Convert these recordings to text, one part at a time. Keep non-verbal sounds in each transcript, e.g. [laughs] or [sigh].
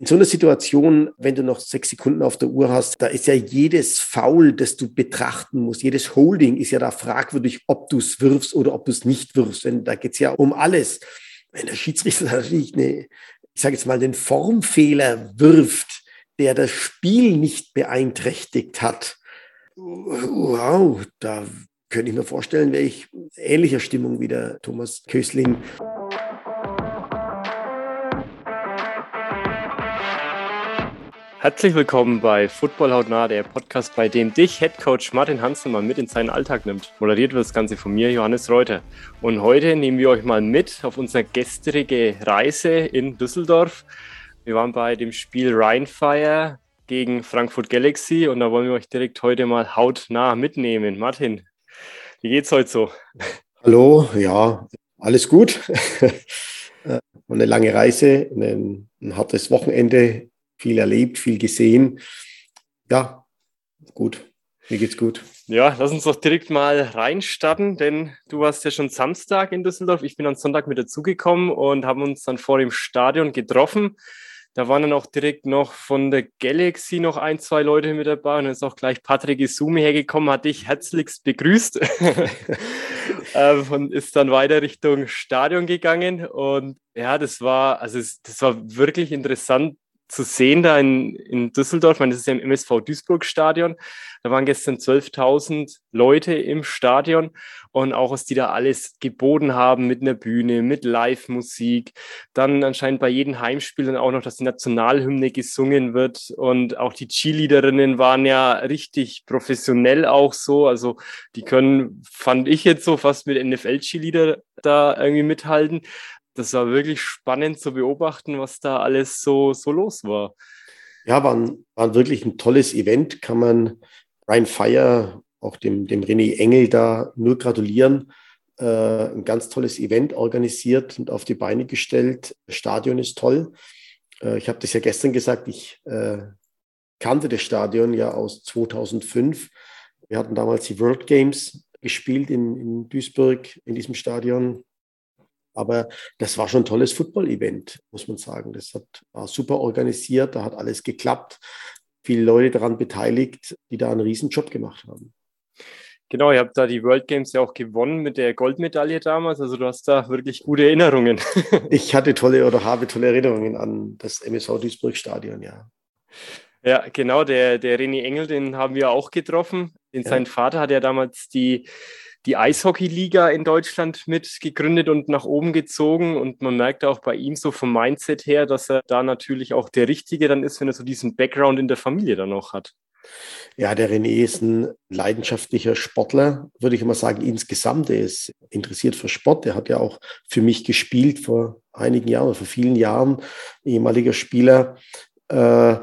in so einer Situation, wenn du noch sechs Sekunden auf der Uhr hast, da ist ja jedes Foul, das du betrachten musst, jedes Holding ist ja da fragwürdig, ob du es wirfst oder ob du es nicht wirfst. Denn da geht es ja um alles. Wenn der Schiedsrichter [laughs] natürlich eine, ich sage jetzt mal, den Formfehler wirft, der das Spiel nicht beeinträchtigt hat, wow, da könnte ich mir vorstellen, wäre ich ähnlicher Stimmung wie der Thomas Kösling. Herzlich willkommen bei Football Hautnah, der Podcast, bei dem dich Head Coach Martin Hansen mal mit in seinen Alltag nimmt. Moderiert wird das Ganze von mir, Johannes Reuter. Und heute nehmen wir euch mal mit auf unsere gestrige Reise in Düsseldorf. Wir waren bei dem Spiel Rheinfire gegen Frankfurt Galaxy und da wollen wir euch direkt heute mal hautnah mitnehmen. Martin, wie geht's heute so? Hallo, ja, alles gut. [laughs] eine lange Reise, ein, ein hartes Wochenende viel erlebt, viel gesehen. Ja, gut. Mir geht's gut. Ja, lass uns doch direkt mal reinstarten, denn du warst ja schon Samstag in Düsseldorf. Ich bin am Sonntag mit dazugekommen und haben uns dann vor dem Stadion getroffen. Da waren dann auch direkt noch von der Galaxy noch ein, zwei Leute mit dabei und dann ist auch gleich Patrick Isumi hergekommen, hat dich herzlichst begrüßt [laughs] ähm, und ist dann weiter Richtung Stadion gegangen und ja, das war, also das war wirklich interessant, zu sehen da in, in Düsseldorf. Ich meine, das ist ja im MSV Duisburg Stadion. Da waren gestern 12.000 Leute im Stadion und auch was die da alles geboten haben mit einer Bühne, mit Live-Musik. Dann anscheinend bei jedem Heimspiel dann auch noch, dass die Nationalhymne gesungen wird und auch die Cheerleaderinnen waren ja richtig professionell auch so. Also die können, fand ich jetzt so fast mit NFL-Cheerleader da irgendwie mithalten das war wirklich spannend zu beobachten, was da alles so, so los war. Ja, war, ein, war wirklich ein tolles Event. Kann man Ryan Fire, auch dem, dem René Engel da nur gratulieren. Äh, ein ganz tolles Event organisiert und auf die Beine gestellt. Das Stadion ist toll. Äh, ich habe das ja gestern gesagt, ich äh, kannte das Stadion ja aus 2005. Wir hatten damals die World Games gespielt in, in Duisburg in diesem Stadion. Aber das war schon ein tolles Football-Event, muss man sagen. Das hat, war super organisiert, da hat alles geklappt. Viele Leute daran beteiligt, die da einen Riesenjob gemacht haben. Genau, ihr habt da die World Games ja auch gewonnen mit der Goldmedaille damals. Also du hast da wirklich gute Erinnerungen. [laughs] ich hatte tolle oder habe tolle Erinnerungen an das MSV Duisburg Stadion, ja. Ja, genau, der, der René Engel, den haben wir auch getroffen. Den, ja. Sein Vater hat ja damals die die Eishockey-Liga in Deutschland mit gegründet und nach oben gezogen. Und man merkt auch bei ihm so vom Mindset her, dass er da natürlich auch der Richtige dann ist, wenn er so diesen Background in der Familie dann noch hat. Ja, der René ist ein leidenschaftlicher Sportler, würde ich immer sagen, insgesamt. Er ist interessiert für Sport. Er hat ja auch für mich gespielt vor einigen Jahren, vor vielen Jahren, ehemaliger Spieler. Äh,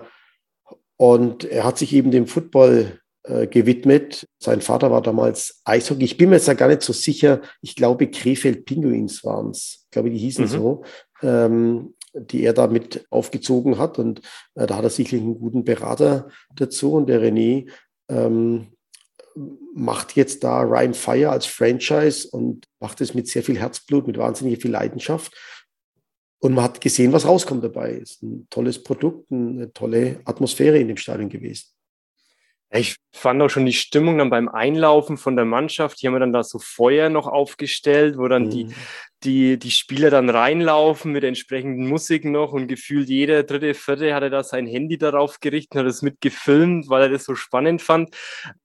und er hat sich eben dem Football äh, gewidmet. Sein Vater war damals Eishockey. Ich bin mir jetzt ja gar nicht so sicher. Ich glaube, Krefeld Pinguins waren es. Ich glaube, die hießen mhm. so. Ähm, die er da mit aufgezogen hat. Und äh, da hat er sicherlich einen guten Berater dazu. Und der René ähm, macht jetzt da Ryan Fire als Franchise und macht es mit sehr viel Herzblut, mit wahnsinnig viel Leidenschaft. Und man hat gesehen, was rauskommt dabei. Es ist ein tolles Produkt, eine tolle Atmosphäre in dem Stadion gewesen. Ich fand auch schon die Stimmung dann beim Einlaufen von der Mannschaft. Die haben wir dann da so Feuer noch aufgestellt, wo dann mhm. die, die, die Spieler dann reinlaufen mit entsprechenden Musiken noch und gefühlt jeder dritte, vierte hatte da sein Handy darauf gerichtet und hat es mitgefilmt, weil er das so spannend fand.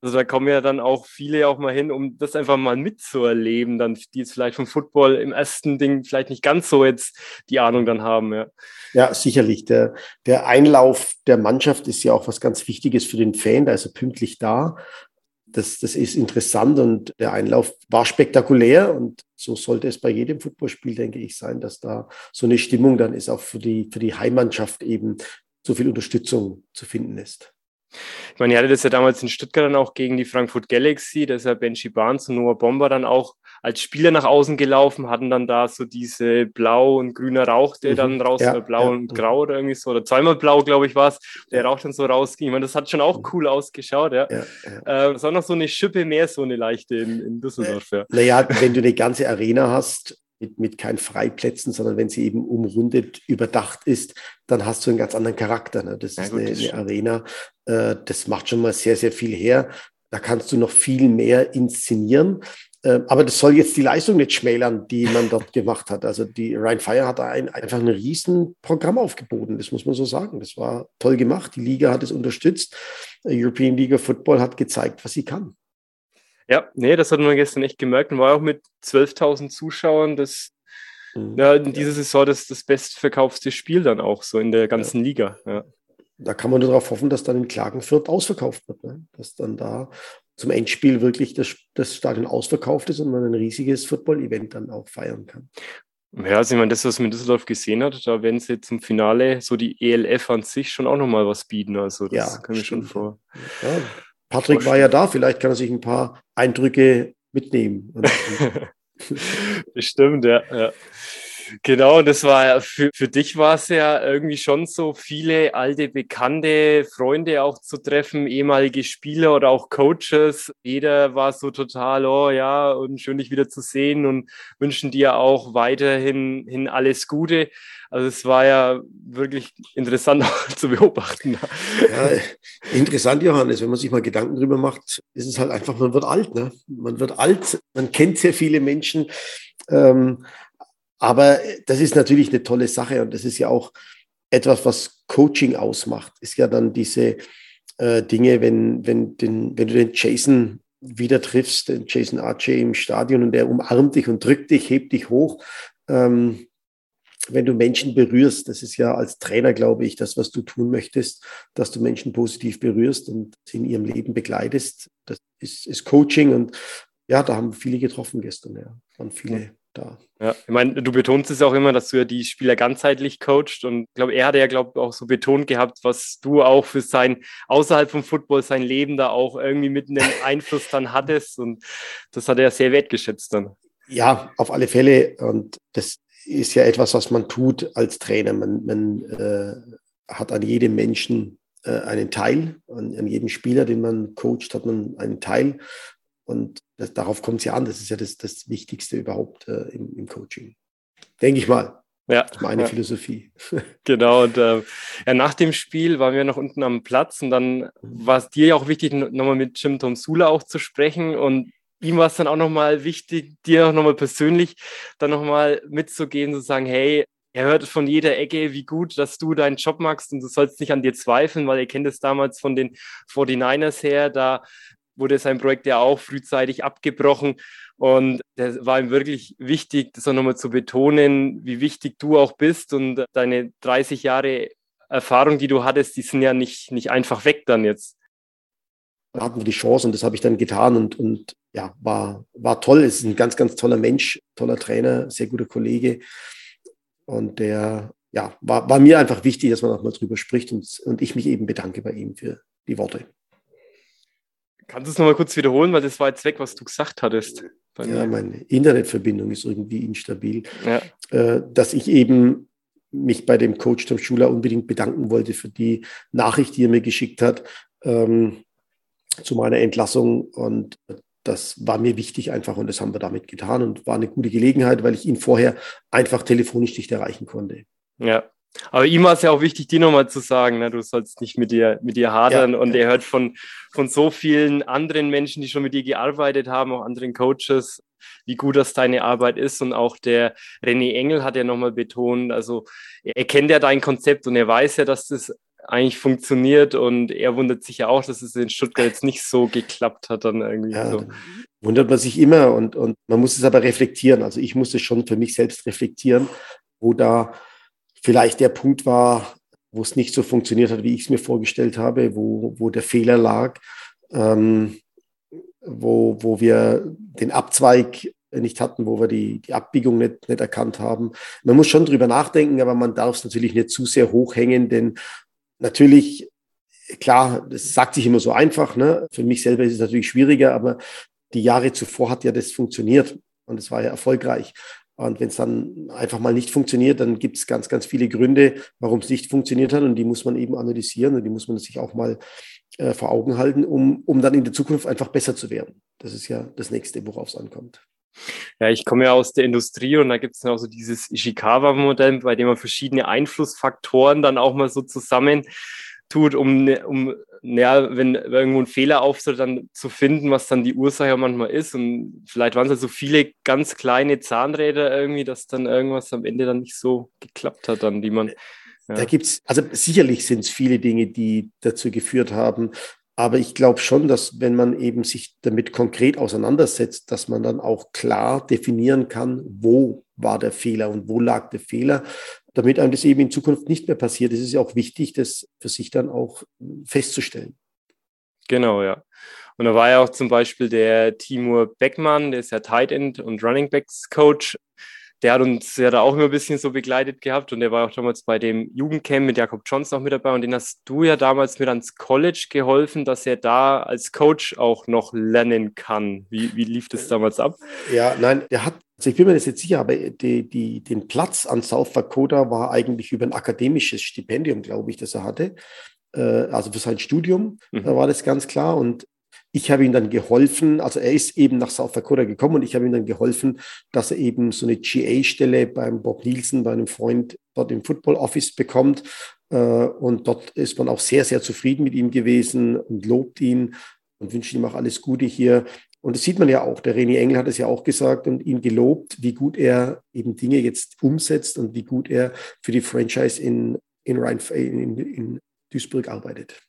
Also da kommen ja dann auch viele auch mal hin, um das einfach mal mitzuerleben, dann die jetzt vielleicht vom Football im ersten Ding vielleicht nicht ganz so jetzt die Ahnung dann haben, ja. Ja, sicherlich. Der, der Einlauf der Mannschaft ist ja auch was ganz Wichtiges für den Fan, da ist er pünktlich da das, das ist interessant und der Einlauf war spektakulär und so sollte es bei jedem Footballspiel, denke ich, sein, dass da so eine Stimmung dann ist, auch für die, für die Heimmannschaft eben so viel Unterstützung zu finden ist. Ich meine, ihr hattet das ja damals in Stuttgart dann auch gegen die Frankfurt Galaxy, da ist ja Benji Barnes und Noah Bomber dann auch als Spieler nach außen gelaufen, hatten dann da so diese blau und grüner Rauch, der mhm. dann raus, ja, blau ja. und grau oder irgendwie so, oder zweimal blau, glaube ich, war es, der Rauch dann so rausging. Ich meine, das hat schon auch mhm. cool ausgeschaut, ja. ja, Äh, das war noch so eine Schippe mehr, so eine leichte in, in Düsseldorf, ja. Naja, wenn du eine ganze Arena hast, mit, mit keinen Freiplätzen, sondern wenn sie eben umrundet, überdacht ist, dann hast du einen ganz anderen Charakter. Ne? Das ja, ist gut, eine, das eine Arena, äh, das macht schon mal sehr, sehr viel her. Da kannst du noch viel mehr inszenieren. Äh, aber das soll jetzt die Leistung nicht schmälern, die man dort [laughs] gemacht hat. Also die Ryan Fire hat da ein, einfach ein Riesenprogramm aufgeboten, das muss man so sagen. Das war toll gemacht. Die Liga hat es unterstützt. European League of Football hat gezeigt, was sie kann. Ja, nee, das hat man gestern echt gemerkt. Und war auch mit 12.000 Zuschauern das mhm. ja, in dieser Saison das, das bestverkaufte Spiel dann auch so in der ganzen ja. Liga. Ja. Da kann man nur darauf hoffen, dass dann in Klagenfurt ausverkauft wird. Ne? Dass dann da zum Endspiel wirklich das, das Stadion ausverkauft ist und man ein riesiges Football-Event dann auch feiern kann. Ja, also ich meine, das, was man in Düsseldorf gesehen hat, da werden sie zum Finale so die ELF an sich schon auch nochmal was bieten. Also das ja, kann ich schon vor. Ja, Patrick vorstellen. war ja da, vielleicht kann er sich ein paar Eindrücke mitnehmen. [laughs] Bestimmt, ja. ja. Genau, und das war für, für dich war es ja irgendwie schon so, viele alte, bekannte Freunde auch zu treffen, ehemalige Spieler oder auch Coaches. Jeder war so total, oh ja, und schön dich wieder zu sehen und wünschen dir auch weiterhin hin alles Gute. Also es war ja wirklich interessant [laughs] zu beobachten. Ja, interessant, Johannes, wenn man sich mal Gedanken drüber macht, ist es halt einfach, man wird alt. Ne? Man wird alt, man kennt sehr viele Menschen. Ähm, aber das ist natürlich eine tolle Sache und das ist ja auch etwas, was Coaching ausmacht, ist ja dann diese äh, Dinge, wenn, wenn, den, wenn du den Jason wieder triffst, den Jason Archie im Stadion und der umarmt dich und drückt dich, hebt dich hoch. Ähm, wenn du Menschen berührst, das ist ja als Trainer, glaube ich, das, was du tun möchtest, dass du Menschen positiv berührst und sie in ihrem Leben begleitest. Das ist, ist Coaching und ja, da haben viele getroffen gestern, ja, waren viele da. Ja, ich meine, du betonst es auch immer, dass du ja die Spieler ganzheitlich coacht und ich glaube, er hat ja, glaube auch so betont gehabt, was du auch für sein, außerhalb vom Football, sein Leben da auch irgendwie mit einem [laughs] Einfluss dann hattest und das hat er sehr wertgeschätzt dann. Ja, auf alle Fälle und das ist ja etwas, was man tut als Trainer. Man, man äh, hat an jedem Menschen äh, einen Teil, an, an jedem Spieler, den man coacht, hat man einen Teil und das, darauf kommt es ja an. Das ist ja das, das Wichtigste überhaupt äh, im, im, Coaching. Denke ich mal. Ja, meine ja. Philosophie. [laughs] Genau, und äh, ja, nach dem Spiel waren wir noch unten am Platz und dann war es dir ja auch wichtig, nochmal mit Jim Tom Sula auch zu sprechen und ihm war es dann auch nochmal wichtig, dir auch nochmal persönlich dann nochmal mitzugeben, zu sagen, hey, er hört von jeder Ecke, wie gut, dass du deinen Job machst und du sollst nicht an dir zweifeln, weil er kennt es damals von den 49ers her, da wurde sein Projekt ja auch frühzeitig abgebrochen. Und das war ihm wirklich wichtig, das auch nochmal zu betonen, wie wichtig du auch bist und deine 30 Jahre Erfahrung, die du hattest, die sind ja nicht, nicht einfach weg dann jetzt. Da hatten wir die Chance und das habe ich dann getan und, und ja, war, war toll. Es ist ein ganz, ganz toller Mensch, toller Trainer, sehr guter Kollege. Und der, ja, war, war mir einfach wichtig, dass man auch mal drüber spricht und, und ich mich eben bedanke bei ihm für die Worte. Kannst du es nochmal kurz wiederholen, weil das war jetzt weg, was du gesagt hattest. Ja, meine Internetverbindung ist irgendwie instabil. Ja. Äh, dass ich eben mich bei dem Coach Tom Schuler unbedingt bedanken wollte für die Nachricht, die er mir geschickt hat ähm, zu meiner Entlassung. Und das war mir wichtig einfach und das haben wir damit getan und war eine gute Gelegenheit, weil ich ihn vorher einfach telefonisch nicht erreichen konnte. Ja, aber ihm war es ja auch wichtig, dir nochmal zu sagen, ne, du sollst nicht mit dir, mit dir hadern. Ja, und ja. er hört von, von so vielen anderen Menschen, die schon mit dir gearbeitet haben, auch anderen Coaches, wie gut das deine Arbeit ist. Und auch der René Engel hat ja nochmal betont, also er kennt ja dein Konzept und er weiß ja, dass das eigentlich funktioniert. Und er wundert sich ja auch, dass es in Stuttgart jetzt nicht so geklappt hat dann irgendwie. Ja, so. Wundert man sich immer und, und man muss es aber reflektieren. Also ich muss es schon für mich selbst reflektieren, wo da vielleicht der Punkt war, wo es nicht so funktioniert hat, wie ich es mir vorgestellt habe, wo, wo der Fehler lag, ähm, wo, wo wir den Abzweig nicht hatten, wo wir die, die Abbiegung nicht, nicht erkannt haben. Man muss schon drüber nachdenken, aber man darf es natürlich nicht zu sehr hochhängen, denn natürlich, klar, das sagt sich immer so einfach. Ne? Für mich selber ist es natürlich schwieriger, aber die Jahre zuvor hat ja das funktioniert und es war ja erfolgreich. Und wenn es dann einfach mal nicht funktioniert, dann gibt es ganz, ganz viele Gründe, warum es nicht funktioniert hat. Und die muss man eben analysieren und die muss man sich auch mal äh, vor Augen halten, um, um dann in der Zukunft einfach besser zu werden. Das ist ja das nächste, worauf es ankommt. Ja, ich komme ja aus der Industrie und da gibt es dann auch so dieses Ishikawa-Modell, bei dem man verschiedene Einflussfaktoren dann auch mal so zusammen tut, um, um ja, wenn irgendwo ein Fehler auftritt, dann zu finden, was dann die Ursache manchmal ist. Und vielleicht waren es halt so viele ganz kleine Zahnräder irgendwie, dass dann irgendwas am Ende dann nicht so geklappt hat, dann, die man. Ja. Da gibt es, also sicherlich sind es viele Dinge, die dazu geführt haben. Aber ich glaube schon, dass wenn man eben sich damit konkret auseinandersetzt, dass man dann auch klar definieren kann, wo war der Fehler und wo lag der Fehler, damit einem das eben in Zukunft nicht mehr passiert. Es ist ja auch wichtig, das für sich dann auch festzustellen. Genau, ja. Und da war ja auch zum Beispiel der Timur Beckmann, der ist ja Tight End und Running Backs Coach der hat uns ja da auch immer ein bisschen so begleitet gehabt und der war auch damals bei dem Jugendcamp mit Jakob Johnson auch mit dabei und den hast du ja damals mit ans College geholfen, dass er da als Coach auch noch lernen kann. Wie, wie lief das damals ab? Ja, nein, der hat, also ich bin mir das jetzt sicher, aber die, die, den Platz an South Dakota war eigentlich über ein akademisches Stipendium, glaube ich, das er hatte äh, also für sein Studium, mhm. war das ganz klar. Und ich habe ihm dann geholfen, also er ist eben nach South Dakota gekommen und ich habe ihm dann geholfen, dass er eben so eine GA-Stelle beim Bob Nielsen, bei einem Freund dort im Football Office bekommt. Äh, und dort ist man auch sehr, sehr zufrieden mit ihm gewesen und lobt ihn und wünscht ihm auch alles Gute hier. Und das sieht man ja auch. Der René Engel hat es ja auch gesagt und ihn gelobt, wie gut er eben Dinge jetzt umsetzt und wie gut er für die Franchise in, in, Rhein, in, in Duisburg arbeitet.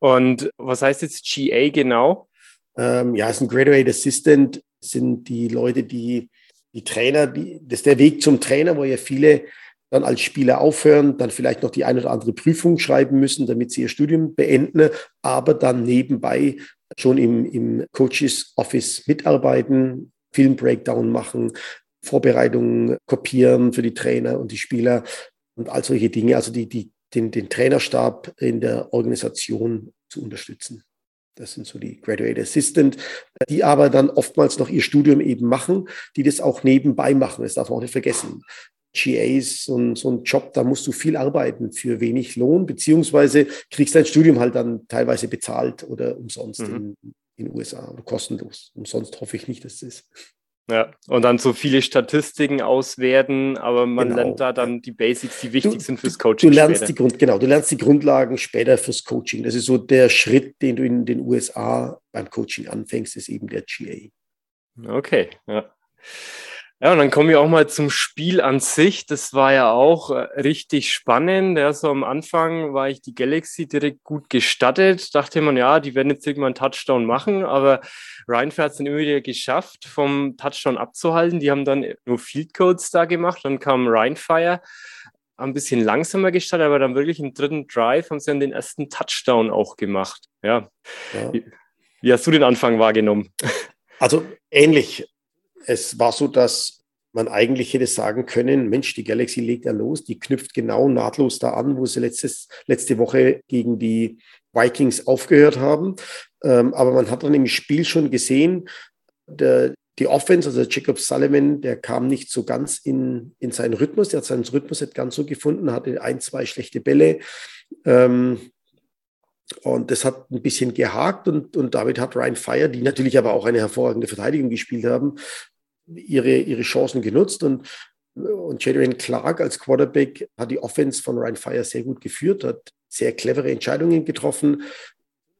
Und was heißt jetzt GA genau? Ähm, ja, es ist ein Graduate Assistant, sind die Leute, die die Trainer, die, das ist der Weg zum Trainer, wo ja viele dann als Spieler aufhören, dann vielleicht noch die eine oder andere Prüfung schreiben müssen, damit sie ihr Studium beenden, aber dann nebenbei schon im, im Coaches Office mitarbeiten, Film Breakdown machen, Vorbereitungen kopieren für die Trainer und die Spieler und all solche Dinge. Also die, die den, den Trainerstab in der Organisation zu unterstützen. Das sind so die Graduate Assistant, die aber dann oftmals noch ihr Studium eben machen, die das auch nebenbei machen. Das darf man auch nicht vergessen. GA ist so ein, so ein Job, da musst du viel arbeiten für wenig Lohn, beziehungsweise kriegst dein Studium halt dann teilweise bezahlt oder umsonst mhm. in, in den USA oder kostenlos. Umsonst hoffe ich nicht, dass es ist. Ja, und dann so viele Statistiken auswerten, aber man genau. lernt da dann die Basics, die wichtig du, sind fürs Coaching. Du lernst später. die Grund, genau, du lernst die Grundlagen später fürs Coaching. Das ist so der Schritt, den du in den USA beim Coaching anfängst, ist eben der GA. Okay, ja. Ja, und dann kommen wir auch mal zum Spiel an sich. Das war ja auch äh, richtig spannend. Ja, so am Anfang war ich die Galaxy direkt gut gestattet. Dachte man, ja, die werden jetzt irgendwann einen Touchdown machen, aber Rheinfair hat es dann immer wieder geschafft, vom Touchdown abzuhalten. Die haben dann nur Field Codes da gemacht. Dann kam Rheinfire, ein bisschen langsamer gestartet, aber dann wirklich im dritten Drive haben sie dann den ersten Touchdown auch gemacht. Ja. ja. Wie, wie hast du den Anfang wahrgenommen? Also ähnlich es war so, dass man eigentlich hätte sagen können, Mensch, die Galaxy legt ja los, die knüpft genau nahtlos da an, wo sie letztes, letzte Woche gegen die Vikings aufgehört haben. Ähm, aber man hat dann im Spiel schon gesehen, der, die Offense, also Jacob Sullivan, der kam nicht so ganz in, in seinen Rhythmus, der hat seinen Rhythmus nicht ganz so gefunden, hatte ein, zwei schlechte Bälle. Ähm, und das hat ein bisschen gehakt und, und damit hat Ryan Fire, die natürlich aber auch eine hervorragende Verteidigung gespielt haben, ihre, ihre Chancen genutzt und, und Jadrian Clark als Quarterback hat die Offense von Ryan Fire sehr gut geführt, hat sehr clevere Entscheidungen getroffen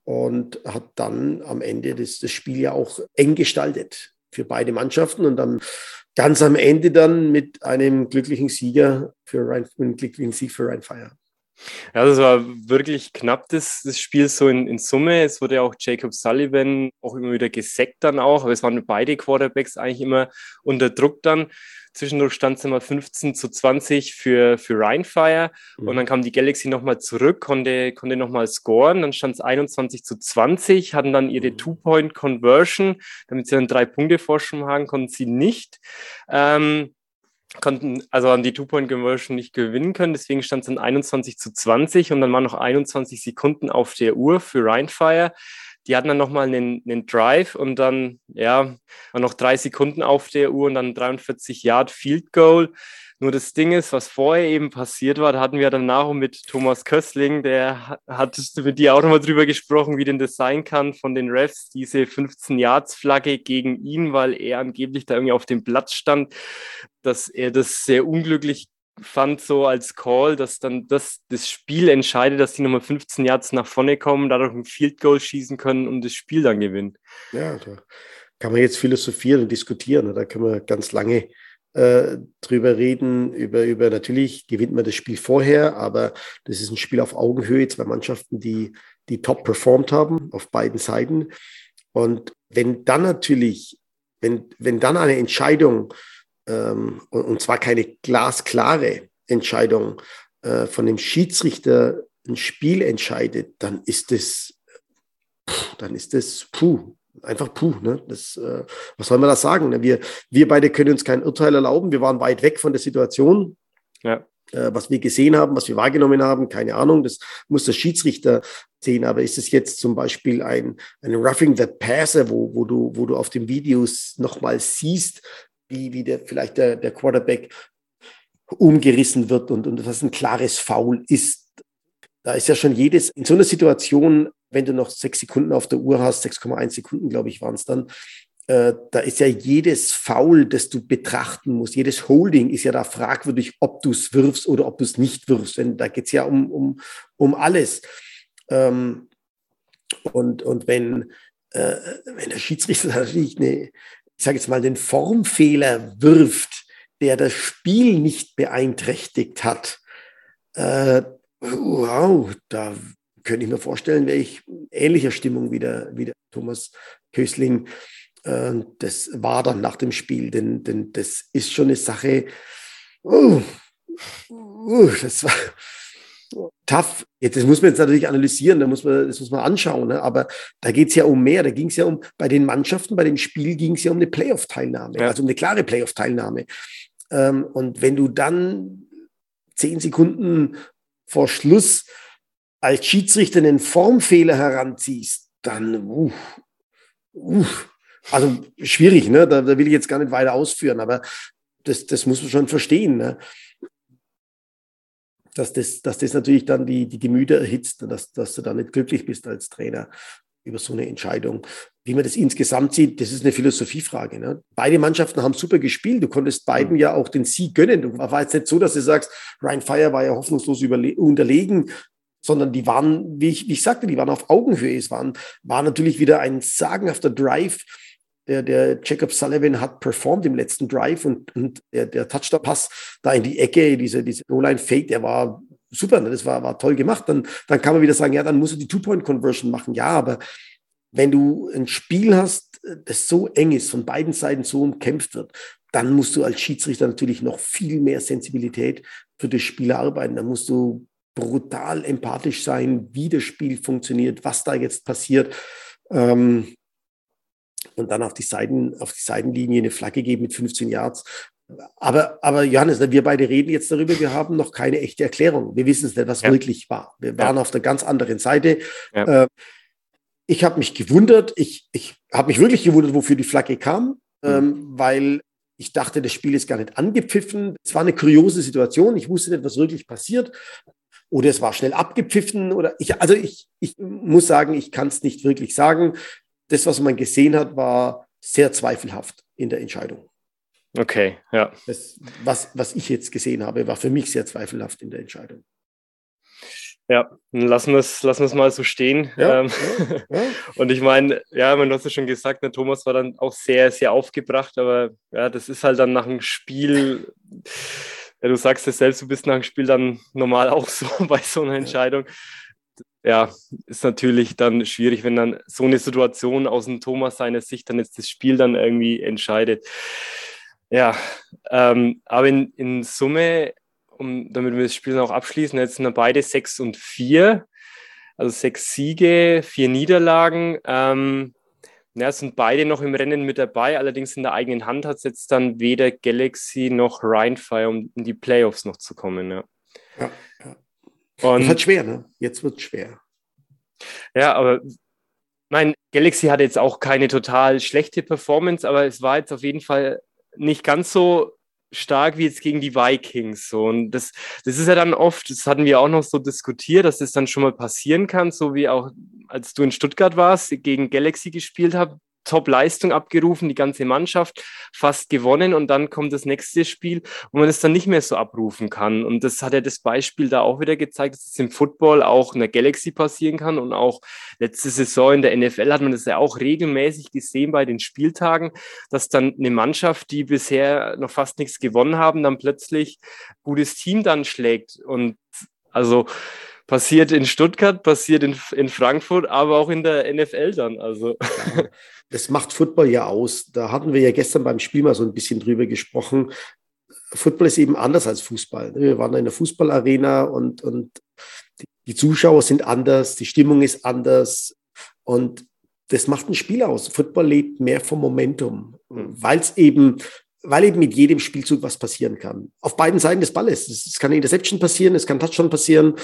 und hat dann am Ende das, das Spiel ja auch eng gestaltet für beide Mannschaften und dann ganz am Ende dann mit einem glücklichen Sieger für Ryan, einem glücklichen Sieg für Ryan Fire. Ja, das war wirklich knapp, das, das Spiel so in, in Summe. Es wurde auch Jacob Sullivan auch immer wieder gesackt dann auch, aber es waren beide Quarterbacks eigentlich immer unter Druck dann. Zwischendurch stand es immer 15 zu 20 für, für Rheinfire mhm. und dann kam die Galaxy nochmal zurück, konnte, konnte nochmal scoren, dann stand es 21 zu 20, hatten dann ihre mhm. Two-Point-Conversion, damit sie dann drei Punkte Vorsprung haben, konnten sie nicht. Ähm, konnten also an die Two-Point-Conversion nicht gewinnen können. Deswegen stand es dann 21 zu 20 und dann waren noch 21 Sekunden auf der Uhr für Rheinfire. Die hatten dann nochmal einen, einen Drive und dann, ja, noch drei Sekunden auf der Uhr und dann 43 Yard Field Goal. Nur das Ding ist, was vorher eben passiert war, da hatten wir danach mit Thomas Kössling, der hat mit dir auch nochmal drüber gesprochen, wie denn das sein kann von den Refs, diese 15-Yards-Flagge gegen ihn, weil er angeblich da irgendwie auf dem Platz stand, dass er das sehr unglücklich fand so als Call, dass dann das, das Spiel entscheidet, dass die Nummer 15 Yards nach vorne kommen, dadurch ein Field Goal schießen können und das Spiel dann gewinnen. Ja, da kann man jetzt philosophieren und diskutieren. Da können wir ganz lange äh, drüber reden. Über, über natürlich gewinnt man das Spiel vorher, aber das ist ein Spiel auf Augenhöhe, zwei Mannschaften, die, die top performt haben auf beiden Seiten. Und wenn dann natürlich, wenn, wenn dann eine Entscheidung ähm, und, und, zwar keine glasklare Entscheidung äh, von dem Schiedsrichter ein Spiel entscheidet, dann ist es, dann ist es puh, einfach puh. Ne? Das, äh, was soll man da sagen? Ne? Wir, wir beide können uns kein Urteil erlauben. Wir waren weit weg von der Situation. Ja. Äh, was wir gesehen haben, was wir wahrgenommen haben, keine Ahnung. Das muss der Schiedsrichter sehen. Aber ist es jetzt zum Beispiel ein, ein Roughing the Passer, wo, wo, du, wo du auf den Videos nochmal siehst, wie, wie der, vielleicht der, der Quarterback umgerissen wird und, und was ein klares Foul ist. Da ist ja schon jedes, in so einer Situation, wenn du noch sechs Sekunden auf der Uhr hast, 6,1 Sekunden, glaube ich, waren es dann, äh, da ist ja jedes Foul, das du betrachten musst, jedes Holding ist ja da fragwürdig, ob du es wirfst oder ob du es nicht wirfst. Denn da geht es ja um, um, um alles. Ähm, und, und wenn, äh, wenn der Schiedsrichter [laughs] natürlich eine, ich sage jetzt mal, den Formfehler wirft, der das Spiel nicht beeinträchtigt hat, äh, wow, da könnte ich mir vorstellen, wäre ich ähnlicher Stimmung wie der, wie der Thomas Kösling. Äh, das war dann nach dem Spiel, denn, denn das ist schon eine Sache, uh, uh, das war, tough. Jetzt, das muss man jetzt natürlich analysieren, da muss man, das muss man anschauen, ne? aber da geht es ja um mehr. Da ging es ja um, bei den Mannschaften, bei dem Spiel ging es ja um eine Playoff-Teilnahme, ja. also um eine klare Playoff-Teilnahme. Ähm, und wenn du dann zehn Sekunden vor Schluss als Schiedsrichter einen Formfehler heranziehst, dann, uh, uh, also schwierig, ne? Da, da, will ich jetzt gar nicht weiter ausführen, aber das, das muss man schon verstehen. Ne? dass das, dass das natürlich dann die, die Gemüter erhitzt und dass, dass du da nicht glücklich bist als Trainer über so eine Entscheidung. Wie man das insgesamt sieht, das ist eine Philosophiefrage. Ne? Beide Mannschaften haben super gespielt. Du konntest beiden ja auch den Sieg gönnen. Du war jetzt nicht so, dass du sagst, Ryan Fire war ja hoffnungslos unterlegen, sondern die waren, wie ich, wie ich sagte, die waren auf Augenhöhe. Es waren, war natürlich wieder ein sagenhafter Drive. Der, der Jacob Sullivan hat performt im letzten Drive und, und der, der Touchdown-Pass da in die Ecke, diese, diese O-Line-Fake, der war super, ne? das war, war toll gemacht. Dann, dann kann man wieder sagen, ja, dann musst du die Two-Point-Conversion machen. Ja, aber wenn du ein Spiel hast, das so eng ist, von beiden Seiten so umkämpft wird, dann musst du als Schiedsrichter natürlich noch viel mehr Sensibilität für das Spiel arbeiten. Dann musst du brutal empathisch sein, wie das Spiel funktioniert, was da jetzt passiert. Ähm, und dann auf die, Seiten, auf die Seitenlinie eine Flagge geben mit 15 Yards. Aber, aber Johannes, wir beide reden jetzt darüber, wir haben noch keine echte Erklärung. Wir wissen es nicht, was ja. wirklich war. Wir waren ja. auf der ganz anderen Seite. Ja. Äh, ich habe mich gewundert, ich, ich habe mich wirklich gewundert, wofür die Flagge kam, mhm. ähm, weil ich dachte, das Spiel ist gar nicht angepfiffen. Es war eine kuriose Situation. Ich wusste nicht, was wirklich passiert. Oder es war schnell abgepfiffen. Oder ich, also ich, ich muss sagen, ich kann es nicht wirklich sagen das, was man gesehen hat, war sehr zweifelhaft in der Entscheidung. Okay, ja. Das, was, was ich jetzt gesehen habe, war für mich sehr zweifelhaft in der Entscheidung. Ja, lassen wir es lassen mal so stehen. Ja, ähm, ja, ja. [laughs] Und ich meine, ja, man hast ja schon gesagt, der Thomas war dann auch sehr, sehr aufgebracht, aber ja, das ist halt dann nach dem Spiel, ja, du sagst es selbst, du bist nach dem Spiel dann normal auch [laughs] so bei so einer Entscheidung ja, ist natürlich dann schwierig, wenn dann so eine Situation aus dem Thomas seiner Sicht dann jetzt das Spiel dann irgendwie entscheidet. Ja, ähm, aber in, in Summe, um, damit wir das Spiel dann auch abschließen, jetzt sind beide sechs und vier, also sechs Siege, vier Niederlagen. Ähm, ja, sind beide noch im Rennen mit dabei, allerdings in der eigenen Hand hat es jetzt dann weder Galaxy noch Rheinfire, um in die Playoffs noch zu kommen. Ja. ja, ja. Und das wird schwer, ne? Jetzt wird es schwer. Ja, aber mein Galaxy hatte jetzt auch keine total schlechte Performance, aber es war jetzt auf jeden Fall nicht ganz so stark wie jetzt gegen die Vikings. So. Und das, das ist ja dann oft, das hatten wir auch noch so diskutiert, dass das dann schon mal passieren kann, so wie auch als du in Stuttgart warst, gegen Galaxy gespielt habt, Top-Leistung abgerufen, die ganze Mannschaft fast gewonnen und dann kommt das nächste Spiel, wo man es dann nicht mehr so abrufen kann. Und das hat ja das Beispiel da auch wieder gezeigt, dass es im Football auch in der Galaxy passieren kann und auch letzte Saison in der NFL hat man das ja auch regelmäßig gesehen bei den Spieltagen, dass dann eine Mannschaft, die bisher noch fast nichts gewonnen haben, dann plötzlich gutes Team dann schlägt und also passiert in Stuttgart, passiert in, in Frankfurt, aber auch in der NFL dann. Also. Das macht Football ja aus. Da hatten wir ja gestern beim Spiel mal so ein bisschen drüber gesprochen. Football ist eben anders als Fußball. Wir waren in der Fußballarena und, und die Zuschauer sind anders, die Stimmung ist anders und das macht ein Spiel aus. Football lebt mehr vom Momentum, weil es eben weil eben mit jedem Spielzug was passieren kann. Auf beiden Seiten des Balles. Es kann Interception passieren, es kann Touchdown passieren,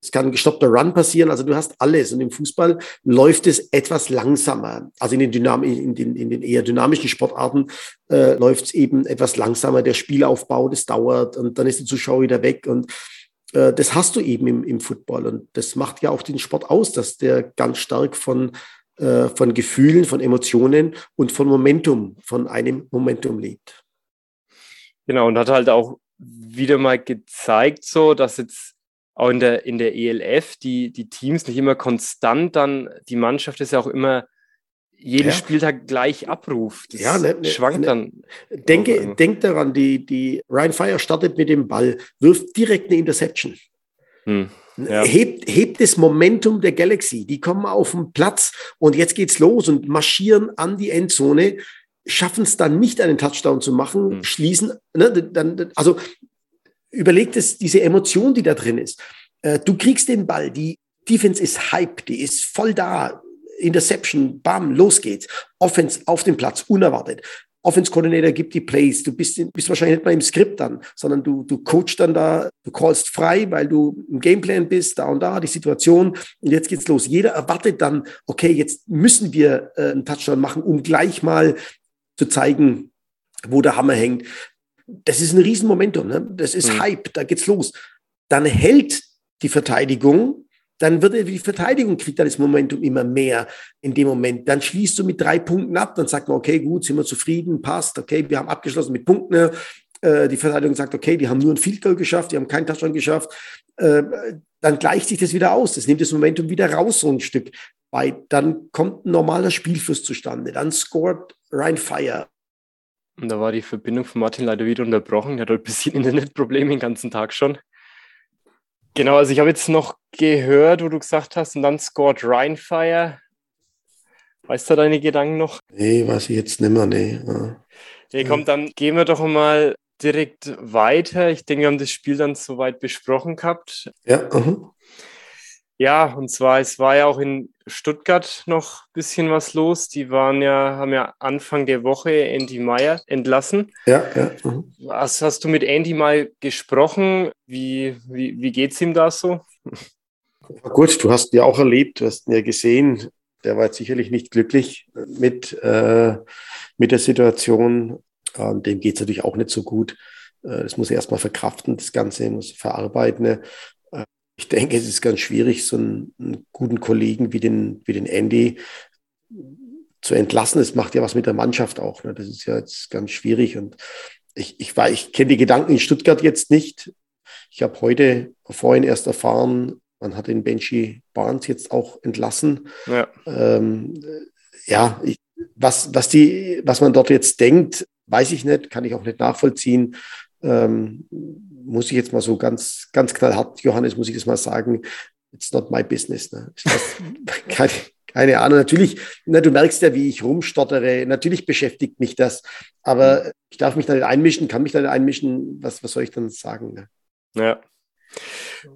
es kann ein gestoppter Run passieren. Also du hast alles. Und im Fußball läuft es etwas langsamer. Also in den, Dynam in den, in den eher dynamischen Sportarten äh, läuft es eben etwas langsamer. Der Spielaufbau, das dauert und dann ist der Zuschauer wieder weg. Und äh, das hast du eben im, im Football. Und das macht ja auch den Sport aus, dass der ganz stark von, äh, von Gefühlen, von Emotionen und von Momentum, von einem Momentum lebt. Genau, und hat halt auch wieder mal gezeigt, so dass jetzt auch in der, in der ELF die, die Teams nicht immer konstant dann, die Mannschaft ist ja auch immer jeden ja. Spieltag gleich abruft. Das ja, ne, ne, schwankt ne, dann. Denke, denk daran, die, die Ryan Fire startet mit dem Ball, wirft direkt eine Interception. Hm. Ja. Hebt, hebt das Momentum der Galaxy. Die kommen auf den Platz und jetzt geht's los und marschieren an die Endzone, schaffen es dann nicht, einen Touchdown zu machen, hm. schließen. Ne, dann, also überlegt es, diese Emotion, die da drin ist. Äh, du kriegst den Ball, die Defense ist Hype, die ist voll da. Interception, bam, los geht's. Offense auf dem Platz, unerwartet. Offense-Coordinator gibt die Plays. Du bist, bist wahrscheinlich nicht mal im Skript dann, sondern du, du coachst dann da, du callst frei, weil du im Gameplan bist, da und da, die Situation. Und jetzt geht's los. Jeder erwartet dann, okay, jetzt müssen wir äh, einen Touchdown machen, um gleich mal zu zeigen, wo der Hammer hängt das ist ein Riesenmomentum. Ne? Das ist mhm. Hype, da geht's los. Dann hält die Verteidigung, dann wird die Verteidigung kriegt dann das Momentum immer mehr in dem Moment. Dann schließt du mit drei Punkten ab, dann sagt man, okay, gut, sind wir zufrieden, passt, okay, wir haben abgeschlossen mit Punkten. Äh, die Verteidigung sagt, okay, die haben nur ein Field Goal geschafft, die haben keinen Touchdown geschafft. Äh, dann gleicht sich das wieder aus. Das nimmt das Momentum wieder raus, so ein Stück. Weil dann kommt ein normaler Spielfluss zustande. Dann scored Ryan Fire und da war die Verbindung von Martin leider wieder unterbrochen. Er hat ein bisschen Internetprobleme den ganzen Tag schon. Genau, also ich habe jetzt noch gehört, wo du gesagt hast, und dann scored Rheinfire. Weißt du deine Gedanken noch? Nee, weiß ich jetzt nicht mehr, nee. Ja. Nee, komm, dann gehen wir doch mal direkt weiter. Ich denke, wir haben das Spiel dann soweit besprochen gehabt. Ja, uh -huh. Ja, und zwar, es war ja auch in Stuttgart noch ein bisschen was los. Die waren ja, haben ja Anfang der Woche Andy Meyer entlassen. Ja, ja. Mhm. Was hast du mit Andy mal gesprochen? Wie, wie, wie geht es ihm da so? Gut, du hast ihn ja auch erlebt, du hast ihn ja gesehen. Der war jetzt sicherlich nicht glücklich mit, äh, mit der Situation. Ähm, dem geht es natürlich auch nicht so gut. Äh, das muss er erstmal verkraften, das Ganze muss verarbeiten ich denke, es ist ganz schwierig, so einen, einen, guten Kollegen wie den, wie den Andy zu entlassen. Es macht ja was mit der Mannschaft auch. Ne? Das ist ja jetzt ganz schwierig. Und ich, ich, ich kenne die Gedanken in Stuttgart jetzt nicht. Ich habe heute vorhin erst erfahren, man hat den Benji Barnes jetzt auch entlassen. Ja, ähm, ja ich, was, was, die, was man dort jetzt denkt, weiß ich nicht, kann ich auch nicht nachvollziehen. Ähm, muss ich jetzt mal so ganz, ganz knallhart, Johannes, muss ich das mal sagen, it's not my business. Ne? [laughs] keine, keine Ahnung. Natürlich, na, du merkst ja, wie ich rumstottere. Natürlich beschäftigt mich das, aber mhm. ich darf mich da nicht einmischen, kann mich da nicht einmischen. Was, was soll ich dann sagen? Ne? Ja.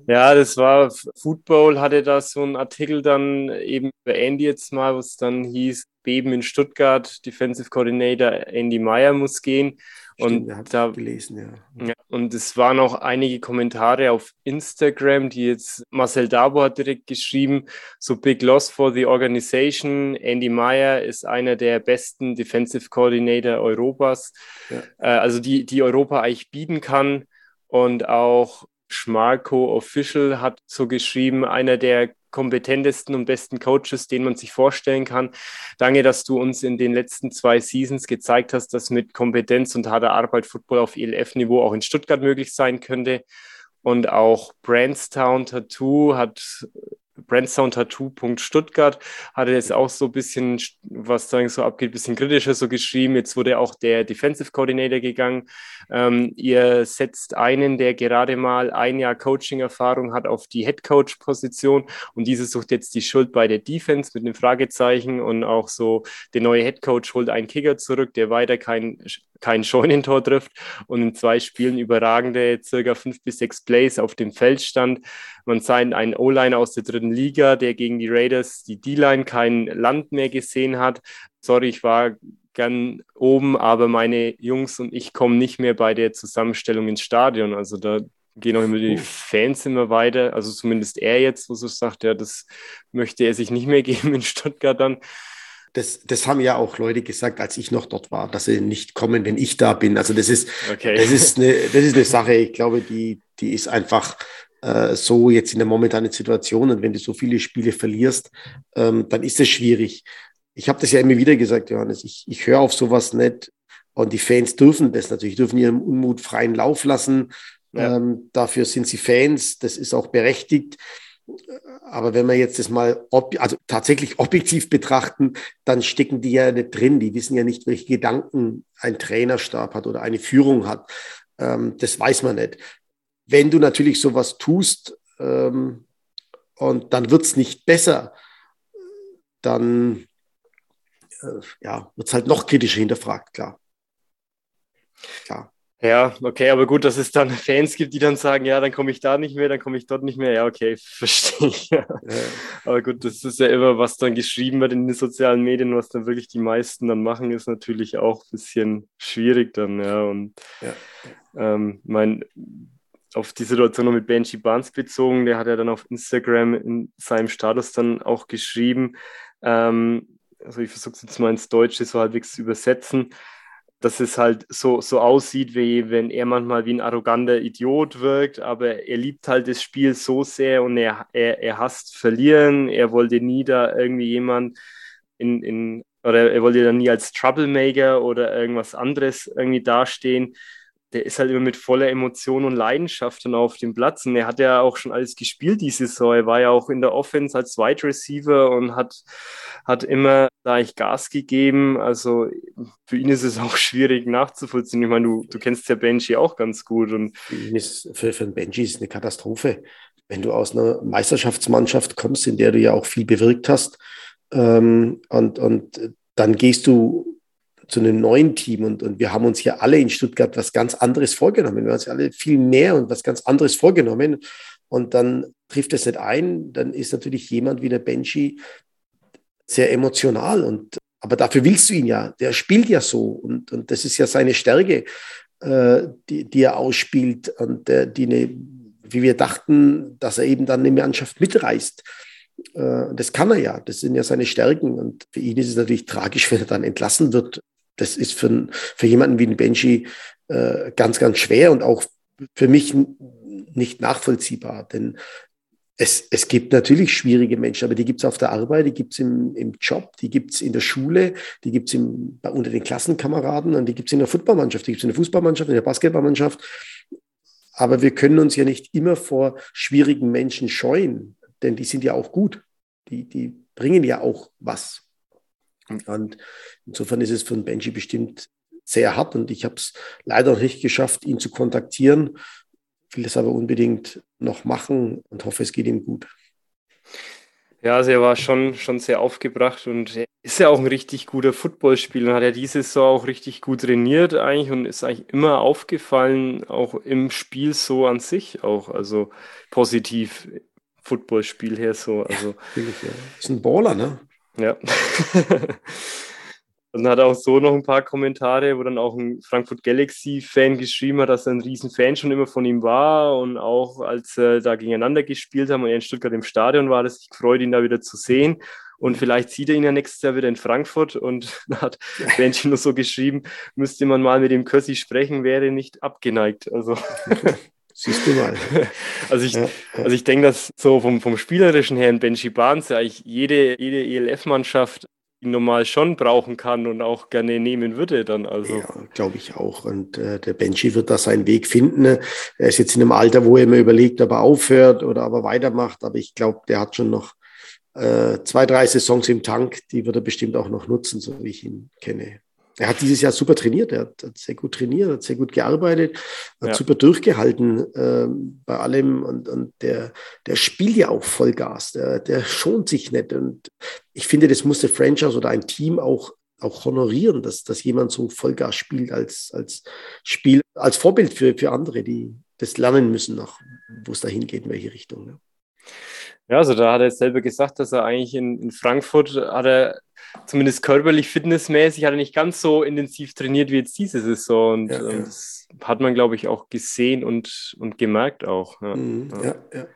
Ja, das war Football, hatte da so einen Artikel dann eben über Andy jetzt mal, wo es dann hieß, Beben in Stuttgart, Defensive Coordinator Andy Meyer muss gehen. Stimmt, und da gelesen, ja. ja. Und es waren auch einige Kommentare auf Instagram, die jetzt Marcel Dabo hat direkt geschrieben, so big loss for the organization. Andy Meyer ist einer der besten Defensive Coordinator Europas, ja. äh, also die, die Europa eigentlich bieten kann. Und auch Schmarko Official hat so geschrieben, einer der kompetentesten und besten Coaches, den man sich vorstellen kann. Danke, dass du uns in den letzten zwei Seasons gezeigt hast, dass mit Kompetenz und harter Arbeit Football auf ELF-Niveau auch in Stuttgart möglich sein könnte. Und auch Brandstown Tattoo hat brandsoundtattoo.stuttgart hatte jetzt auch so ein bisschen, was sagen so abgeht, ein bisschen kritischer so geschrieben. Jetzt wurde auch der Defensive Coordinator gegangen. Ähm, ihr setzt einen, der gerade mal ein Jahr Coaching-Erfahrung hat, auf die Head Coach-Position und diese sucht jetzt die Schuld bei der Defense mit einem Fragezeichen und auch so der neue Head Coach holt einen Kicker zurück, der weiter kein kein Scheunentor trifft und in zwei Spielen überragende circa fünf bis sechs Plays auf dem Feld stand. Man sah einen O-Liner aus der dritten Liga, der gegen die Raiders die D-Line kein Land mehr gesehen hat. Sorry, ich war gern oben, aber meine Jungs und ich kommen nicht mehr bei der Zusammenstellung ins Stadion. Also da gehen auch immer die Fans immer weiter. Also zumindest er jetzt, wo so sagt, ja, das möchte er sich nicht mehr [laughs] geben in Stuttgart dann. Das, das haben ja auch Leute gesagt, als ich noch dort war, dass sie nicht kommen, wenn ich da bin. Also das ist, okay. das ist, eine, das ist eine Sache, ich glaube, die, die ist einfach äh, so jetzt in der momentanen Situation. Und wenn du so viele Spiele verlierst, ähm, dann ist es schwierig. Ich habe das ja immer wieder gesagt, Johannes, ich, ich höre auf sowas nicht. Und die Fans dürfen das natürlich, dürfen ihren Unmut freien Lauf lassen. Ja. Ähm, dafür sind sie Fans, das ist auch berechtigt. Aber wenn wir jetzt das mal also tatsächlich objektiv betrachten, dann stecken die ja nicht drin. Die wissen ja nicht, welche Gedanken ein Trainerstab hat oder eine Führung hat. Ähm, das weiß man nicht. Wenn du natürlich sowas tust ähm, und dann wird es nicht besser, dann äh, ja, wird es halt noch kritischer hinterfragt, klar. Klar. Ja, okay, aber gut, dass es dann [laughs] Fans gibt, die dann sagen, ja, dann komme ich da nicht mehr, dann komme ich dort nicht mehr. Ja, okay, [laughs] verstehe ich. Ja. Aber gut, das ist ja immer, was dann geschrieben wird in den sozialen Medien, was dann wirklich die meisten dann machen, ist natürlich auch ein bisschen schwierig dann, ja. Und ja. Ähm, mein, auf die Situation noch mit Benji Barnes bezogen, der hat ja dann auf Instagram in seinem Status dann auch geschrieben, ähm, also ich versuche es jetzt mal ins Deutsche so halbwegs zu übersetzen, dass es halt so, so aussieht, wie wenn er manchmal wie ein arroganter Idiot wirkt, aber er liebt halt das Spiel so sehr und er, er, er hasst verlieren. Er wollte nie da irgendwie jemand in, in, oder er wollte da nie als Troublemaker oder irgendwas anderes irgendwie dastehen der ist halt immer mit voller Emotion und Leidenschaft dann auf dem Platz. Und er hat ja auch schon alles gespielt diese Saison. Er war ja auch in der Offense als Wide Receiver und hat, hat immer da ich Gas gegeben. Also für ihn ist es auch schwierig nachzuvollziehen. Ich meine, du, du kennst ja Benji auch ganz gut. Und für, ihn ist, für, für Benji ist es eine Katastrophe. Wenn du aus einer Meisterschaftsmannschaft kommst, in der du ja auch viel bewirkt hast, ähm, und, und dann gehst du zu einem neuen Team. Und, und wir haben uns hier alle in Stuttgart was ganz anderes vorgenommen. Wir haben uns alle viel mehr und was ganz anderes vorgenommen. Und dann trifft es nicht ein. Dann ist natürlich jemand wie der Benji sehr emotional. Und, aber dafür willst du ihn ja. Der spielt ja so. Und, und das ist ja seine Stärke, äh, die, die er ausspielt und äh, die eine, wie wir dachten, dass er eben dann eine Mannschaft mitreißt. Äh, das kann er ja, das sind ja seine Stärken. Und für ihn ist es natürlich tragisch, [laughs] wenn er dann entlassen wird das ist für, für jemanden wie ein Benji äh, ganz, ganz schwer und auch für mich nicht nachvollziehbar. Denn es, es gibt natürlich schwierige Menschen, aber die gibt es auf der Arbeit, die gibt es im, im Job, die gibt es in der Schule, die gibt es unter den Klassenkameraden und die gibt es in der Footballmannschaft, die gibt es in der Fußballmannschaft, in der Basketballmannschaft. Aber wir können uns ja nicht immer vor schwierigen Menschen scheuen, denn die sind ja auch gut. Die, die bringen ja auch was. Und insofern ist es von Benji bestimmt sehr hart und ich habe es leider nicht geschafft, ihn zu kontaktieren. Ich will das aber unbedingt noch machen und hoffe, es geht ihm gut. Ja, also er war schon, schon sehr aufgebracht und ist ja auch ein richtig guter Footballspieler und hat ja diese Saison auch richtig gut trainiert eigentlich und ist eigentlich immer aufgefallen, auch im Spiel so an sich auch, also positiv Footballspiel her so. Also, ja, ja. Ist ein Baller, ne? Ja. [laughs] Dann hat er auch so noch ein paar Kommentare, wo dann auch ein Frankfurt Galaxy-Fan geschrieben hat, dass er ein Riesenfan schon immer von ihm war und auch als er da gegeneinander gespielt haben und er in Stuttgart im Stadion war, dass sich gefreut, ihn da wieder zu sehen. Und vielleicht sieht er ihn ja nächstes Jahr wieder in Frankfurt und da [laughs] hat Benji nur so geschrieben, müsste man mal mit dem Kössi sprechen, wäre nicht abgeneigt. Also. [laughs] Siehst du mal. [laughs] Also ich, ja, ja. also ich denke, dass so vom, vom spielerischen her in Benji Barnes ja eigentlich jede, jede ELF-Mannschaft normal schon brauchen kann und auch gerne nehmen würde dann. Also. Ja, glaube ich auch. Und äh, der Benji wird da seinen Weg finden. Er ist jetzt in einem Alter, wo er mir überlegt, ob er aufhört oder ob er weitermacht. Aber ich glaube, der hat schon noch äh, zwei, drei Saisons im Tank. Die wird er bestimmt auch noch nutzen, so wie ich ihn kenne er hat dieses Jahr super trainiert, er hat, hat sehr gut trainiert, hat sehr gut gearbeitet, hat ja. super durchgehalten äh, bei allem und, und der, der spielt ja auch Vollgas, der, der schont sich nicht. Und ich finde, das muss der Franchise oder ein Team auch, auch honorieren, dass, dass jemand so Vollgas spielt als, als Spiel, als Vorbild für, für andere, die das lernen müssen, nach, wo es dahin geht, in welche Richtung. Ne? Ja, also da hat er selber gesagt, dass er eigentlich in, in Frankfurt hat er zumindest körperlich, fitnessmäßig, hat er nicht ganz so intensiv trainiert wie jetzt diese Saison. Und, ja, ja. das hat man, glaube ich, auch gesehen und, und gemerkt auch. Ja, mhm, ja, ja.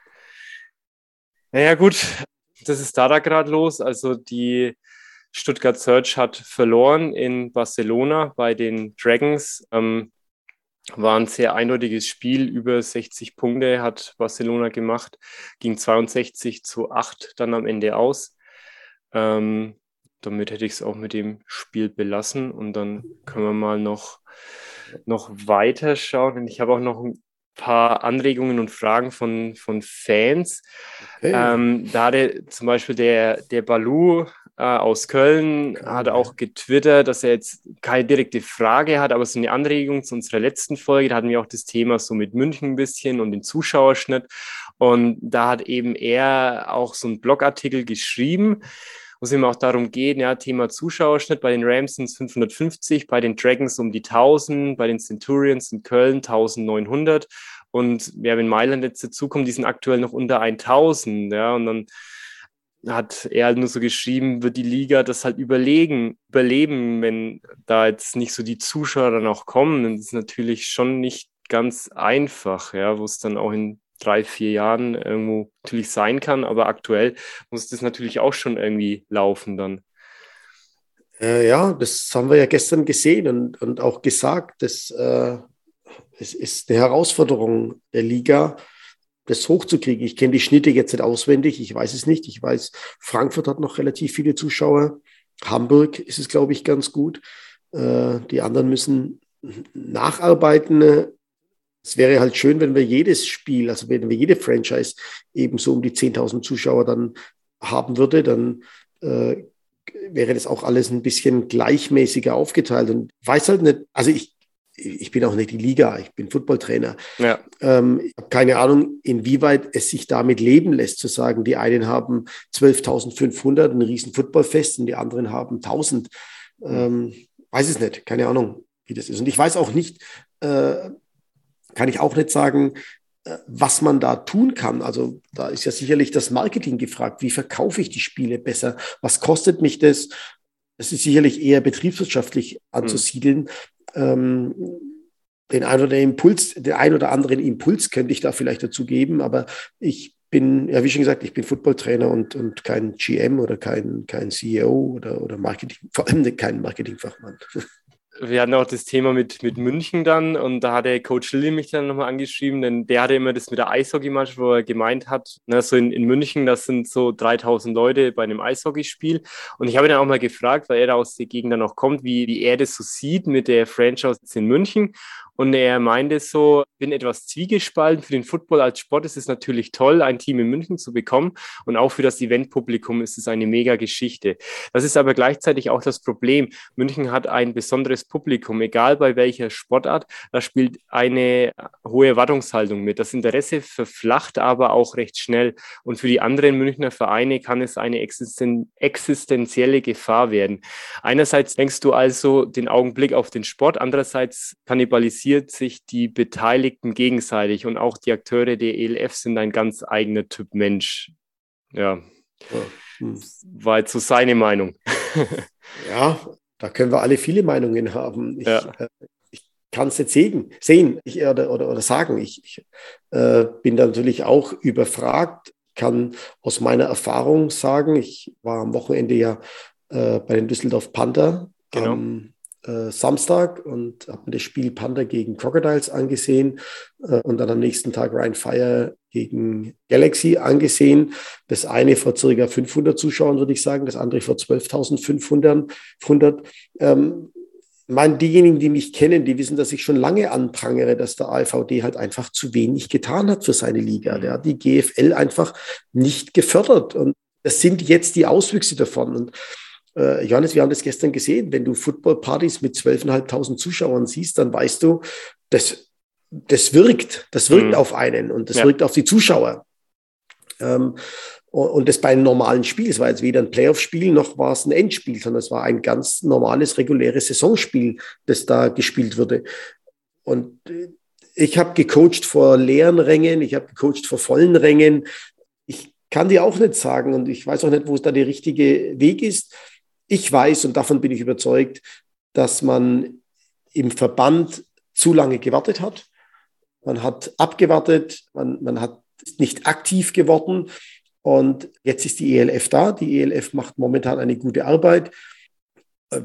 Naja, gut, das ist da da gerade los. Also die Stuttgart Search hat verloren in Barcelona bei den Dragons. Ähm, war ein sehr eindeutiges Spiel. Über 60 Punkte hat Barcelona gemacht, ging 62 zu 8 dann am Ende aus. Ähm, damit hätte ich es auch mit dem Spiel belassen und dann können wir mal noch, noch weiter schauen. Ich habe auch noch ein paar Anregungen und Fragen von, von Fans. Okay. Ähm, da hatte zum Beispiel der, der Balu äh, aus Köln hat auch getwittert, dass er jetzt keine direkte Frage hat, aber so eine Anregung zu unserer letzten Folge. Da hatten wir auch das Thema so mit München ein bisschen und den Zuschauerschnitt. Und da hat eben er auch so einen Blogartikel geschrieben wo es immer auch darum geht, ja, Thema Zuschauerschnitt, bei den Rams sind es 550, bei den Dragons um die 1000, bei den Centurions in Köln 1900 und ja, wenn Mailand jetzt dazukommt, die sind aktuell noch unter 1000, ja, und dann hat er halt nur so geschrieben, wird die Liga das halt überlegen, überleben, wenn da jetzt nicht so die Zuschauer dann auch kommen. Und das ist natürlich schon nicht ganz einfach, ja, wo es dann auch in drei, vier Jahren irgendwo natürlich sein kann, aber aktuell muss das natürlich auch schon irgendwie laufen dann. Äh, ja, das haben wir ja gestern gesehen und, und auch gesagt, dass äh, es ist eine Herausforderung der Liga, das hochzukriegen. Ich kenne die Schnitte jetzt nicht auswendig, ich weiß es nicht. Ich weiß, Frankfurt hat noch relativ viele Zuschauer. Hamburg ist es, glaube ich, ganz gut. Äh, die anderen müssen nacharbeiten. Es wäre halt schön, wenn wir jedes Spiel, also wenn wir jede Franchise eben so um die 10.000 Zuschauer dann haben würde, dann äh, wäre das auch alles ein bisschen gleichmäßiger aufgeteilt. Und weiß halt nicht, also ich, ich bin auch nicht die Liga, ich bin Footballtrainer. Ja. Ähm, ich habe keine Ahnung, inwieweit es sich damit leben lässt, zu sagen, die einen haben 12.500, ein riesen Footballfest und die anderen haben 1.000. Ähm, weiß es nicht, keine Ahnung, wie das ist. Und ich weiß auch nicht, äh, kann ich auch nicht sagen, äh, was man da tun kann. Also da ist ja sicherlich das Marketing gefragt. Wie verkaufe ich die Spiele besser? Was kostet mich das? Das ist sicherlich eher betriebswirtschaftlich anzusiedeln. Mhm. Ähm, den ein oder Impuls, den ein oder anderen Impuls könnte ich da vielleicht dazu geben, aber ich bin, ja, wie schon gesagt, ich bin Footballtrainer und, und kein GM oder kein, kein CEO oder, oder Marketing, vor allem kein Marketingfachmann. [laughs] wir hatten auch das Thema mit, mit München dann und da hat der Coach Lilly mich dann nochmal angeschrieben, denn der hatte immer das mit der Eishockeymannschaft, wo er gemeint hat, ne, so in, in München, das sind so 3000 Leute bei einem Eishockeyspiel. Und ich habe ihn dann auch mal gefragt, weil er da aus der Gegend dann noch kommt, wie, wie er das so sieht mit der Franchise in München Und er meinte so, bin etwas zwiegespalten. Für den Football als Sport ist es natürlich toll, ein Team in München zu bekommen. Und auch für das Eventpublikum ist es eine mega Geschichte. Das ist aber gleichzeitig auch das Problem. München hat ein besonderes Publikum, egal bei welcher Sportart. Da spielt eine hohe Erwartungshaltung mit. Das Interesse verflacht aber auch recht schnell. Und für die anderen Münchner Vereine kann es eine existen existenzielle Gefahr werden. Einerseits denkst du also den Augenblick auf den Sport, andererseits kannibalisiert sich die Beteiligten gegenseitig und auch die Akteure der ELF sind ein ganz eigener Typ Mensch. Ja, hm. war jetzt so seine Meinung. [laughs] ja, da können wir alle viele Meinungen haben. Ich, ja. äh, ich kann es jetzt sehen, sehen ich, oder, oder, oder sagen. Ich, ich äh, bin da natürlich auch überfragt, kann aus meiner Erfahrung sagen, ich war am Wochenende ja äh, bei den Düsseldorf Panther genau. am äh, Samstag und habe mir das Spiel Panther gegen Crocodiles angesehen äh, und dann am nächsten Tag Ryan Fire gegen Galaxy angesehen. Das eine vor circa 500 Zuschauern, würde ich sagen, das andere vor 12.500. Ähm, meine, diejenigen, die mich kennen, die wissen, dass ich schon lange anprangere, dass der AVD halt einfach zu wenig getan hat für seine Liga. Der hat die GFL einfach nicht gefördert. Und das sind jetzt die Auswüchse davon. Und äh, Johannes, wir haben das gestern gesehen, wenn du Footballpartys mit 12.500 Zuschauern siehst, dann weißt du, das, das wirkt, das wirkt mhm. auf einen und das ja. wirkt auf die Zuschauer. Ähm, und das bei einem normalen Spiel. Es war jetzt weder ein Playoff-Spiel noch war es ein Endspiel, sondern es war ein ganz normales, reguläres Saisonspiel, das da gespielt wurde. Und äh, ich habe gecoacht vor leeren Rängen, ich habe gecoacht vor vollen Rängen. Ich kann dir auch nicht sagen und ich weiß auch nicht, wo es da der richtige Weg ist ich weiß und davon bin ich überzeugt, dass man im Verband zu lange gewartet hat. Man hat abgewartet, man, man hat nicht aktiv geworden. Und jetzt ist die ELF da. Die ELF macht momentan eine gute Arbeit.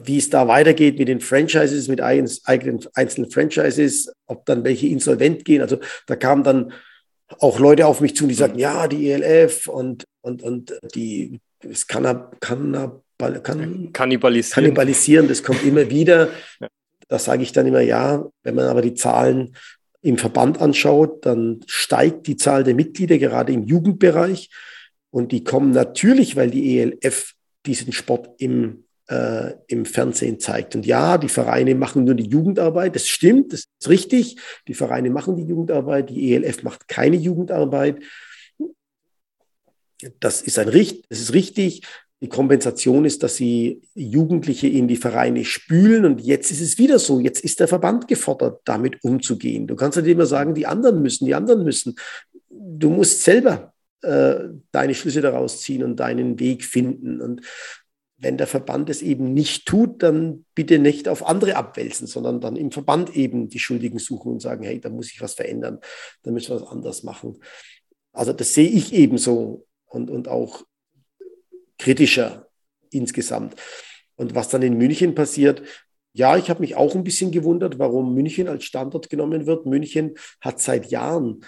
Wie es da weitergeht mit den Franchises, mit eigenen einzelnen Franchises, ob dann welche insolvent gehen. Also da kamen dann auch Leute auf mich zu, die sagten, ja, die ELF und, und, und die, kann kann, kannibalisieren. kannibalisieren, das kommt immer [laughs] wieder. Da sage ich dann immer ja. Wenn man aber die Zahlen im Verband anschaut, dann steigt die Zahl der Mitglieder gerade im Jugendbereich. Und die kommen natürlich, weil die ELF diesen Sport im, äh, im Fernsehen zeigt. Und ja, die Vereine machen nur die Jugendarbeit. Das stimmt, das ist richtig. Die Vereine machen die Jugendarbeit. Die ELF macht keine Jugendarbeit. Das ist, ein, das ist richtig. Die Kompensation ist, dass sie Jugendliche in die Vereine spülen und jetzt ist es wieder so. Jetzt ist der Verband gefordert, damit umzugehen. Du kannst nicht immer sagen, die anderen müssen, die anderen müssen. Du musst selber äh, deine Schlüsse daraus ziehen und deinen Weg finden. Und wenn der Verband es eben nicht tut, dann bitte nicht auf andere abwälzen, sondern dann im Verband eben die Schuldigen suchen und sagen, hey, da muss ich was verändern, da müssen wir was anders machen. Also das sehe ich eben so und, und auch kritischer insgesamt. Und was dann in München passiert, ja, ich habe mich auch ein bisschen gewundert, warum München als Standort genommen wird. München hat seit Jahren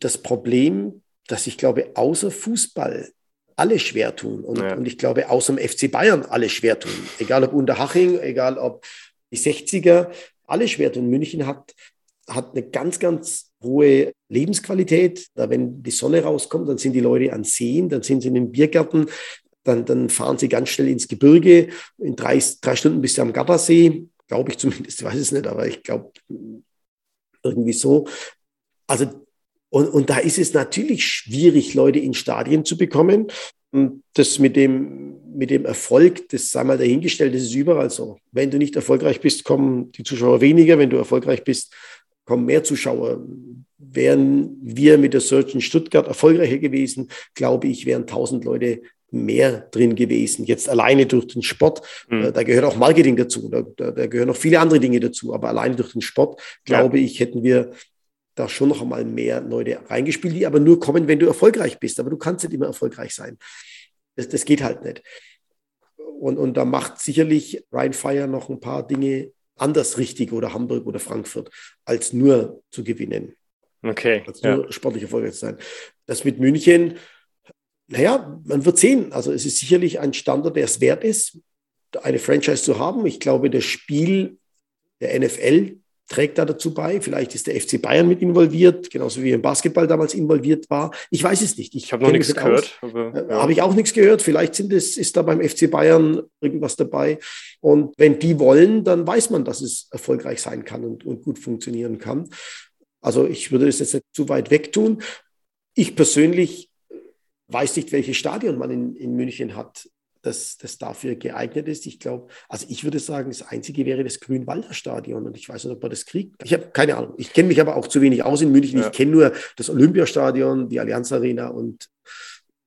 das Problem, dass ich glaube, außer Fußball alle schwer tun. Und, ja. und ich glaube, außer dem FC Bayern alle schwer tun. Egal ob Unterhaching, egal ob die 60er, alle schwer tun. München hat, hat eine ganz, ganz hohe Lebensqualität. Da, wenn die Sonne rauskommt, dann sind die Leute an Seen, dann sind sie in den Biergärten, dann, dann fahren sie ganz schnell ins Gebirge. In drei, drei Stunden bist du am Gardasee, glaube ich [laughs] zumindest, ich weiß es nicht, aber ich glaube irgendwie so. Also, und, und da ist es natürlich schwierig, Leute in Stadien zu bekommen. Und das mit dem, mit dem Erfolg, das sei mal dahingestellt, das ist überall so. Wenn du nicht erfolgreich bist, kommen die Zuschauer weniger. Wenn du erfolgreich bist, kommen mehr Zuschauer. Wären wir mit der Search in Stuttgart erfolgreicher gewesen, glaube ich, wären 1000 Leute mehr drin gewesen. Jetzt alleine durch den Sport, mhm. da gehört auch Marketing dazu, da, da, da, gehören noch viele andere Dinge dazu, aber alleine durch den Sport, glaube ja. ich, hätten wir da schon noch einmal mehr Leute reingespielt, die aber nur kommen, wenn du erfolgreich bist. Aber du kannst nicht immer erfolgreich sein. Das, das geht halt nicht. Und, und da macht sicherlich Ryan Fire noch ein paar Dinge anders richtig oder Hamburg oder Frankfurt, als nur zu gewinnen. Okay. Als nur ja. sportlich erfolgreich zu sein. Das mit München, naja, man wird sehen. Also es ist sicherlich ein Standard, der es wert ist, eine Franchise zu haben. Ich glaube, das Spiel der NFL trägt da dazu bei. Vielleicht ist der FC Bayern mit involviert, genauso wie im Basketball damals involviert war. Ich weiß es nicht. Ich, habe noch nichts gehört. Äh, ja. Habe ich auch nichts gehört. Vielleicht sind es, ist da beim FC Bayern irgendwas dabei. Und wenn die wollen, dann weiß man, dass es erfolgreich sein kann und, und gut funktionieren kann. Also ich würde es jetzt nicht zu weit weg tun. Ich persönlich weiß nicht, welches Stadion man in, in München hat das, das dafür geeignet ist. Ich glaube, also ich würde sagen, das Einzige wäre das Grünwalder Stadion und ich weiß nicht, ob man das kriegt. Ich habe keine Ahnung. Ich kenne mich aber auch zu wenig aus in München. Ja. Ich kenne nur das Olympiastadion, die Allianz Arena und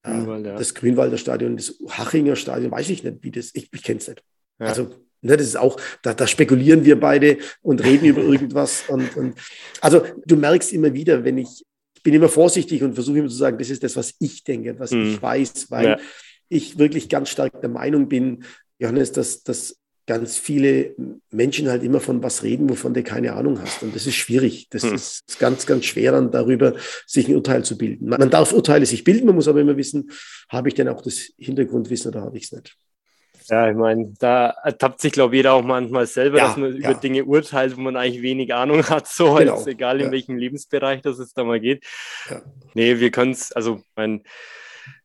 äh, Grünwald, das Grünwalder Stadion, das Hachinger Stadion, weiß ich nicht, wie das, ich, ich kenne es nicht. Ja. Also Ne, das ist auch, da, da, spekulieren wir beide und reden über irgendwas. Und, und, also du merkst immer wieder, wenn ich bin immer vorsichtig und versuche immer zu sagen, das ist das, was ich denke, was hm. ich weiß, weil ja ich wirklich ganz stark der Meinung bin, Johannes, dass, dass ganz viele Menschen halt immer von was reden, wovon du keine Ahnung hast. Und das ist schwierig. Das hm. ist ganz, ganz schwer, dann darüber sich ein Urteil zu bilden. Man darf Urteile sich bilden, man muss aber immer wissen, habe ich denn auch das Hintergrundwissen oder habe ich es nicht. Ja, ich meine, da ertappt sich, glaube ich, jeder auch manchmal selber, ja, dass man ja. über Dinge urteilt, wo man eigentlich wenig Ahnung hat, so genau. als egal in ja. welchem Lebensbereich das es da mal geht. Ja. Nee, wir können es, also mein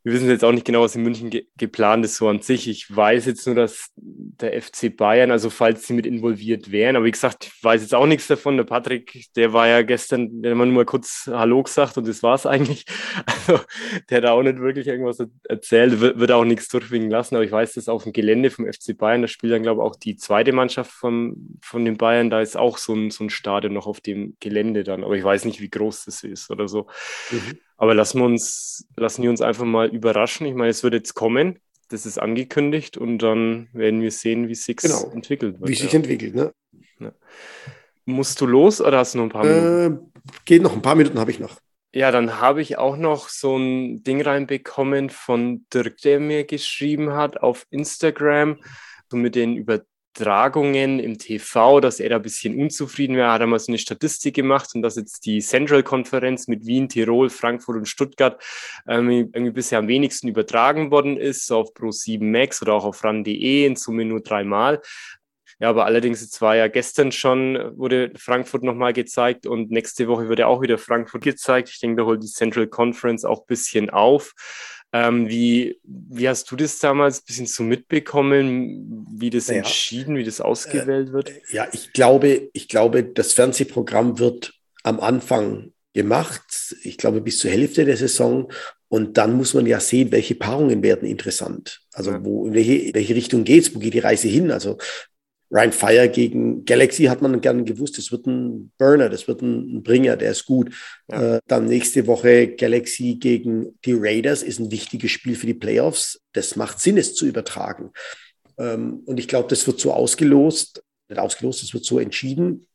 wir wissen jetzt auch nicht genau, was in München ge geplant ist, so an sich. Ich weiß jetzt nur, dass der FC Bayern, also falls sie mit involviert wären, aber wie gesagt, ich weiß jetzt auch nichts davon. Der Patrick, der war ja gestern, der hat nur mal kurz Hallo gesagt und das war es eigentlich. [laughs] Also, der hat auch nicht wirklich irgendwas erzählt, wird, wird auch nichts durchwinken lassen, aber ich weiß, dass auf dem Gelände vom FC Bayern, da spielt dann, glaube ich, auch die zweite Mannschaft von, von den Bayern, da ist auch so ein, so ein Stadion noch auf dem Gelände dann, aber ich weiß nicht, wie groß das ist oder so. Mhm. Aber lassen wir uns, lassen wir uns einfach mal überraschen. Ich meine, es wird jetzt kommen. Das ist angekündigt und dann werden wir sehen, wie sich genau. entwickelt wird. Wie sich ja. entwickelt, ne? Ja. Musst du los oder hast du noch ein paar Minuten? Äh, geht noch, ein paar Minuten habe ich noch. Ja, dann habe ich auch noch so ein Ding reinbekommen von Dirk, der mir geschrieben hat auf Instagram, so mit den über Übertragungen im TV, dass er da ein bisschen unzufrieden wäre. Hat er mal so eine Statistik gemacht und dass jetzt die Central-Konferenz mit Wien, Tirol, Frankfurt und Stuttgart ähm, irgendwie bisher am wenigsten übertragen worden ist, so auf Pro7 Max oder auch auf RAN.de in Summe nur dreimal. Ja, aber allerdings, jetzt war ja gestern schon, wurde Frankfurt nochmal gezeigt und nächste Woche wird ja auch wieder Frankfurt gezeigt. Ich denke, da holt die Central Conference auch ein bisschen auf. Ähm, wie, wie hast du das damals ein bisschen so mitbekommen, wie das naja, entschieden, wie das ausgewählt wird? Äh, ja, ich glaube, ich glaube, das Fernsehprogramm wird am Anfang gemacht, ich glaube bis zur Hälfte der Saison. Und dann muss man ja sehen, welche Paarungen werden interessant. Also wo, in welche, in welche Richtung geht es, wo geht die Reise hin? Also Ryan Fire gegen Galaxy hat man gerne gewusst, das wird ein Burner, das wird ein Bringer, der ist gut. Ja. Äh, dann nächste Woche Galaxy gegen die Raiders ist ein wichtiges Spiel für die Playoffs. Das macht Sinn, es zu übertragen. Ähm, und ich glaube, das wird so ausgelost, nicht ausgelost, das wird so entschieden.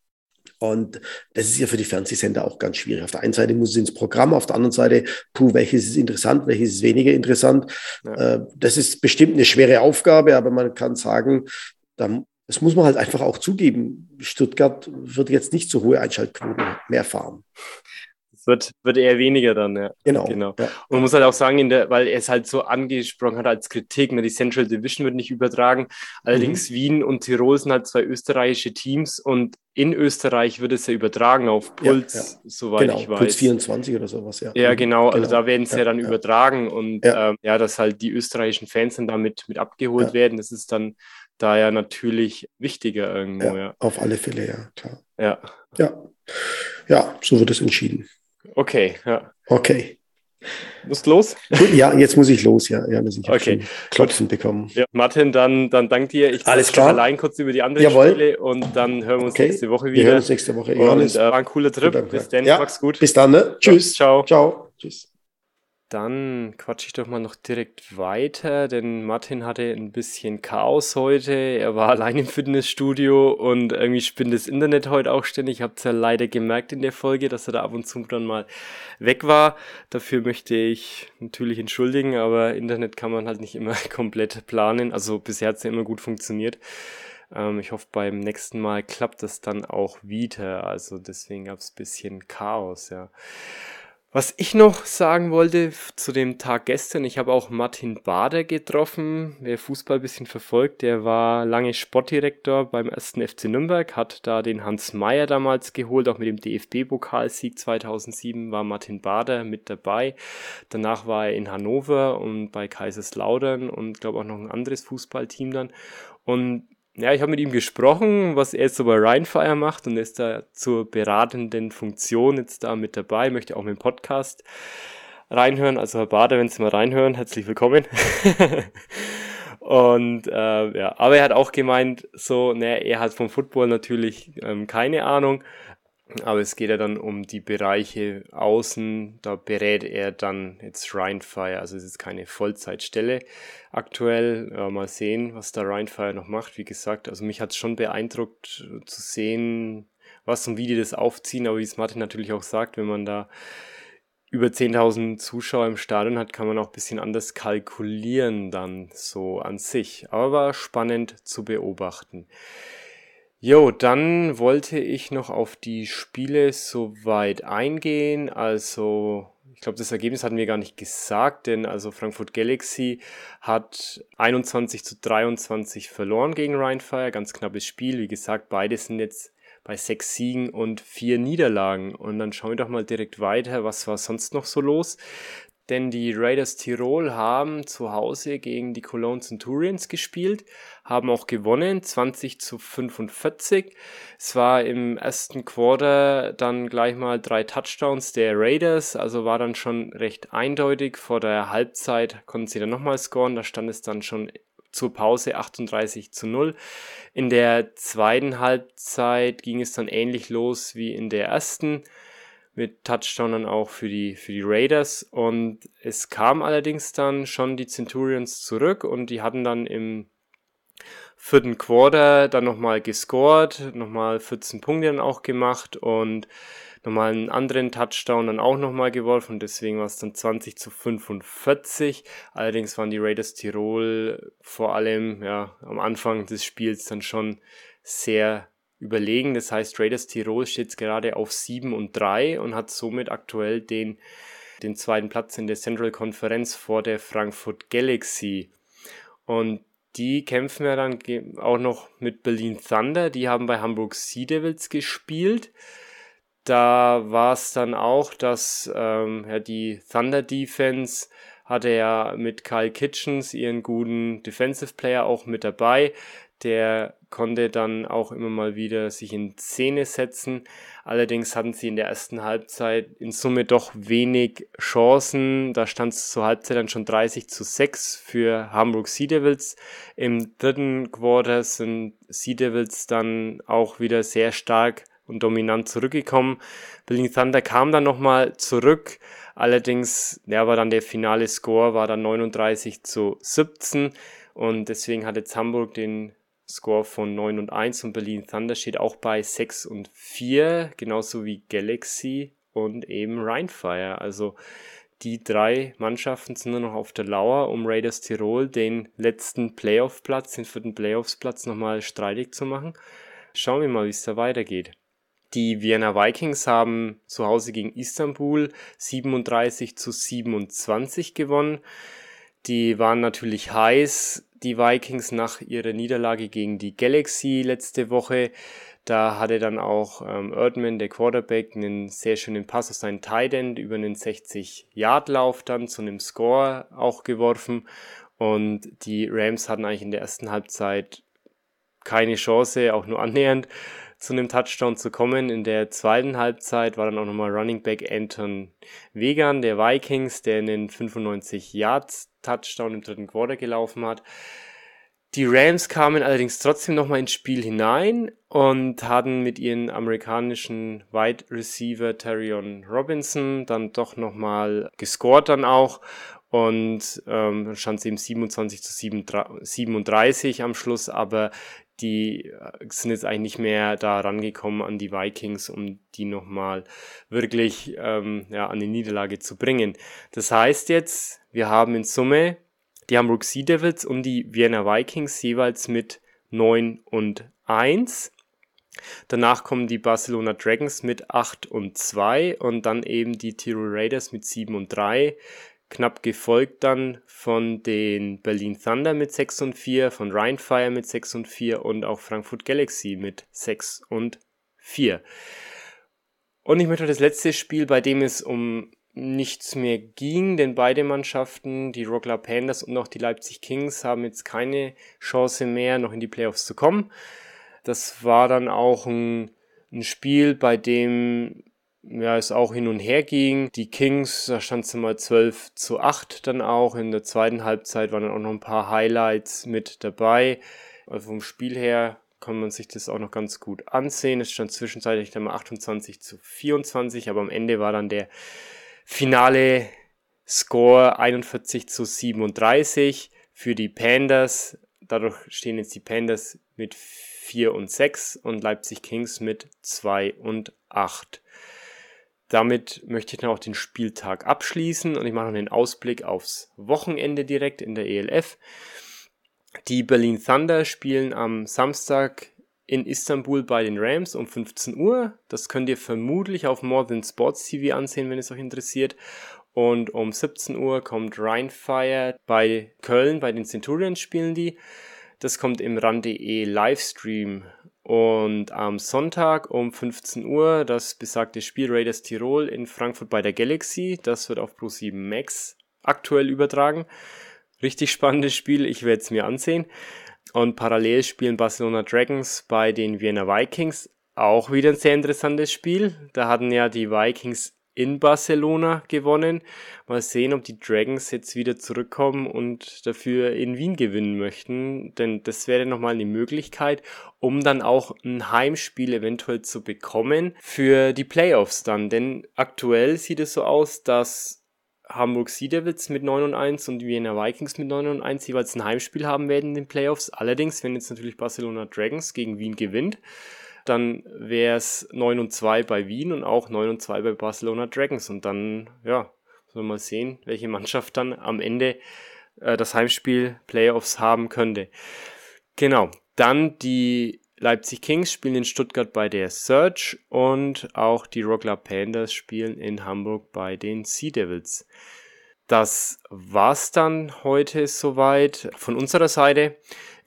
Und das ist ja für die Fernsehsender auch ganz schwierig. Auf der einen Seite muss es ins Programm, auf der anderen Seite, puh, welches ist interessant, welches ist weniger interessant. Ja. Äh, das ist bestimmt eine schwere Aufgabe, aber man kann sagen, da das muss man halt einfach auch zugeben. Stuttgart wird jetzt nicht so hohe Einschaltquoten mehr fahren. Es wird, wird eher weniger dann, ja. Genau. genau. Ja. Und man muss halt auch sagen, der, weil er es halt so angesprochen hat als Kritik, ne, die Central Division wird nicht übertragen. Allerdings mhm. Wien und Tirol sind halt zwei österreichische Teams und in Österreich wird es ja übertragen auf Puls, ja, ja. soweit genau, ich weiß. Puls 24 oder sowas, ja. Ja, genau, also genau. da werden sie ja, dann übertragen und ja. Ähm, ja, dass halt die österreichischen Fans dann damit mit abgeholt werden, das ist dann da ja natürlich wichtiger irgendwo, ja, ja. Auf alle Fälle, ja, klar. Ja. Ja. Ja, so wird es entschieden. Okay, ja. Okay. Musst los? Gut, ja, jetzt muss ich los, ja. ja ich okay. Klopfen Gut. bekommen. Ja, Martin, dann, dann dank dir. Ich Alles klar. allein kurz über die anderen Jawohl. Spiele und dann hören wir uns okay. nächste Woche wieder. Wir hören uns nächste Woche. Und, äh, war ein cooler Trip. Bis dann, ja. mach's gut. Bis dann, ne? Tschüss. Ciao. Ciao. Tschüss. Dann quatsche ich doch mal noch direkt weiter, denn Martin hatte ein bisschen Chaos heute. Er war [laughs] allein im Fitnessstudio und irgendwie spinnt das Internet heute auch ständig. Ich habe es ja leider gemerkt in der Folge, dass er da ab und zu dann mal weg war. Dafür möchte ich natürlich entschuldigen, aber Internet kann man halt nicht immer [laughs] komplett planen. Also bisher hat es ja immer gut funktioniert. Ähm, ich hoffe, beim nächsten Mal klappt das dann auch wieder. Also deswegen gab es ein bisschen Chaos, ja. Was ich noch sagen wollte zu dem Tag gestern, ich habe auch Martin Bader getroffen, wer Fußball ein bisschen verfolgt, der war lange Sportdirektor beim ersten FC Nürnberg, hat da den Hans Meyer damals geholt, auch mit dem DFB-Pokalsieg 2007 war Martin Bader mit dabei. Danach war er in Hannover und bei Kaiserslautern und glaube auch noch ein anderes Fußballteam dann. Und ja, ich habe mit ihm gesprochen, was er jetzt so bei Rheinfire macht und ist da zur beratenden Funktion jetzt da mit dabei, möchte auch mit dem Podcast reinhören. Also Herr Bader, wenn Sie mal reinhören, herzlich willkommen. [laughs] und äh, ja, aber er hat auch gemeint, so, ne, er hat vom Football natürlich ähm, keine Ahnung, aber es geht ja dann um die Bereiche außen, da berät er dann jetzt Rheinfire, also es ist keine Vollzeitstelle aktuell. Ja, mal sehen, was da Rheinfire noch macht. Wie gesagt, also mich hat es schon beeindruckt äh, zu sehen, was und wie die das aufziehen, aber wie es Martin natürlich auch sagt, wenn man da über 10.000 Zuschauer im Stadion hat, kann man auch ein bisschen anders kalkulieren dann so an sich. Aber war spannend zu beobachten. Jo, dann wollte ich noch auf die Spiele soweit eingehen. Also, ich glaube, das Ergebnis hatten wir gar nicht gesagt, denn also Frankfurt Galaxy hat 21 zu 23 verloren gegen Rheinfire. Ganz knappes Spiel. Wie gesagt, beide sind jetzt bei sechs Siegen und vier Niederlagen. Und dann schauen wir doch mal direkt weiter, was war sonst noch so los denn die Raiders Tirol haben zu Hause gegen die Cologne Centurions gespielt, haben auch gewonnen, 20 zu 45. Es war im ersten Quarter dann gleich mal drei Touchdowns der Raiders, also war dann schon recht eindeutig. Vor der Halbzeit konnten sie dann nochmal scoren, da stand es dann schon zur Pause 38 zu 0. In der zweiten Halbzeit ging es dann ähnlich los wie in der ersten mit Touchdown dann auch für die, für die Raiders. Und es kam allerdings dann schon die Centurions zurück und die hatten dann im vierten Quarter dann nochmal gescored, nochmal 14 Punkte dann auch gemacht und nochmal einen anderen Touchdown dann auch nochmal geworfen und deswegen war es dann 20 zu 45. Allerdings waren die Raiders Tirol vor allem ja, am Anfang des Spiels dann schon sehr überlegen. Das heißt, Raiders Tirol steht gerade auf 7 und 3 und hat somit aktuell den, den zweiten Platz in der Central Konferenz vor der Frankfurt Galaxy. Und die kämpfen ja dann auch noch mit Berlin Thunder. Die haben bei Hamburg Sea Devils gespielt. Da war es dann auch, dass ähm, ja, die Thunder Defense hatte ja mit Kyle Kitchens ihren guten Defensive Player auch mit dabei. Der konnte dann auch immer mal wieder sich in Szene setzen. Allerdings hatten sie in der ersten Halbzeit in Summe doch wenig Chancen. Da stand es zur Halbzeit dann schon 30 zu 6 für Hamburg Sea Devils. Im dritten Quarter sind Sea Devils dann auch wieder sehr stark und dominant zurückgekommen. Berlin Thunder kam dann nochmal zurück. Allerdings, ja, war dann der finale Score war dann 39 zu 17 und deswegen hat jetzt Hamburg den Score von 9 und 1 und Berlin Thunder steht auch bei 6 und 4, genauso wie Galaxy und eben Rheinfire. Also die drei Mannschaften sind nur noch auf der Lauer, um Raiders Tirol den letzten Playoff-Platz, den vierten Playoffs-Platz nochmal streitig zu machen. Schauen wir mal, wie es da weitergeht. Die Vienna Vikings haben zu Hause gegen Istanbul 37 zu 27 gewonnen. Die waren natürlich heiß, die Vikings nach ihrer Niederlage gegen die Galaxy letzte Woche. Da hatte dann auch ähm, Erdman, der Quarterback, einen sehr schönen Pass auf seinen Tight End über einen 60-Yard-Lauf dann zu einem Score auch geworfen. Und die Rams hatten eigentlich in der ersten Halbzeit keine Chance, auch nur annähernd zu einem Touchdown zu kommen. In der zweiten Halbzeit war dann auch nochmal Running Back Anton Vegan der Vikings, der einen 95 Yards Touchdown im dritten Quarter gelaufen hat. Die Rams kamen allerdings trotzdem nochmal ins Spiel hinein und hatten mit ihren amerikanischen Wide Receiver Terrion Robinson dann doch nochmal gescored dann auch und ähm, stand es eben 27 zu 37 am Schluss, aber die äh, sind jetzt eigentlich nicht mehr da rangekommen an die Vikings, um die nochmal wirklich ähm, ja, an die Niederlage zu bringen. Das heißt jetzt, wir haben in Summe die Hamburg Sea Devils und die Vienna Vikings jeweils mit 9 und 1. Danach kommen die Barcelona Dragons mit 8 und 2 und dann eben die Tirol Raiders mit 7 und 3. Knapp gefolgt dann von den Berlin Thunder mit 6 und 4, von Rheinfire mit 6 und 4 und auch Frankfurt Galaxy mit 6 und 4. Und ich möchte das letzte Spiel, bei dem es um nichts mehr ging, denn beide Mannschaften, die Rockler Panthers und auch die Leipzig Kings, haben jetzt keine Chance mehr, noch in die Playoffs zu kommen. Das war dann auch ein, ein Spiel, bei dem ja, es auch hin und her ging. Die Kings, da stand es mal 12 zu 8 dann auch. In der zweiten Halbzeit waren dann auch noch ein paar Highlights mit dabei. Also vom Spiel her kann man sich das auch noch ganz gut ansehen. Es stand zwischenzeitlich dann mal 28 zu 24, aber am Ende war dann der finale Score 41 zu 37 für die Pandas. Dadurch stehen jetzt die Pandas mit 4 und 6 und Leipzig Kings mit 2 und 8. Damit möchte ich dann auch den Spieltag abschließen und ich mache noch einen Ausblick aufs Wochenende direkt in der ELF. Die Berlin Thunder spielen am Samstag in Istanbul bei den Rams um 15 Uhr. Das könnt ihr vermutlich auf More Than Sports TV ansehen, wenn es euch interessiert. Und um 17 Uhr kommt Rheinfire bei Köln, bei den Centurions spielen die. Das kommt im RAN.de Livestream und am Sonntag um 15 Uhr das besagte Spiel Raiders Tirol in Frankfurt bei der Galaxy. Das wird auf Pro7 Max aktuell übertragen. Richtig spannendes Spiel, ich werde es mir ansehen. Und parallel spielen Barcelona Dragons bei den Vienna Vikings. Auch wieder ein sehr interessantes Spiel. Da hatten ja die Vikings in Barcelona gewonnen. Mal sehen, ob die Dragons jetzt wieder zurückkommen und dafür in Wien gewinnen möchten. Denn das wäre nochmal eine Möglichkeit, um dann auch ein Heimspiel eventuell zu bekommen für die Playoffs dann. Denn aktuell sieht es so aus, dass Hamburg Sea Devils mit 9 und 1 und Vienna Vikings mit 9 und 1 jeweils ein Heimspiel haben werden in den Playoffs. Allerdings, wenn jetzt natürlich Barcelona Dragons gegen Wien gewinnt, dann wäre es 9 und 2 bei Wien und auch 9 und 2 bei Barcelona Dragons. Und dann, ja, sollen mal sehen, welche Mannschaft dann am Ende äh, das Heimspiel Playoffs haben könnte. Genau. Dann die Leipzig Kings spielen in Stuttgart bei der Search und auch die Rockler Panthers spielen in Hamburg bei den Sea Devils. Das war's dann heute soweit von unserer Seite.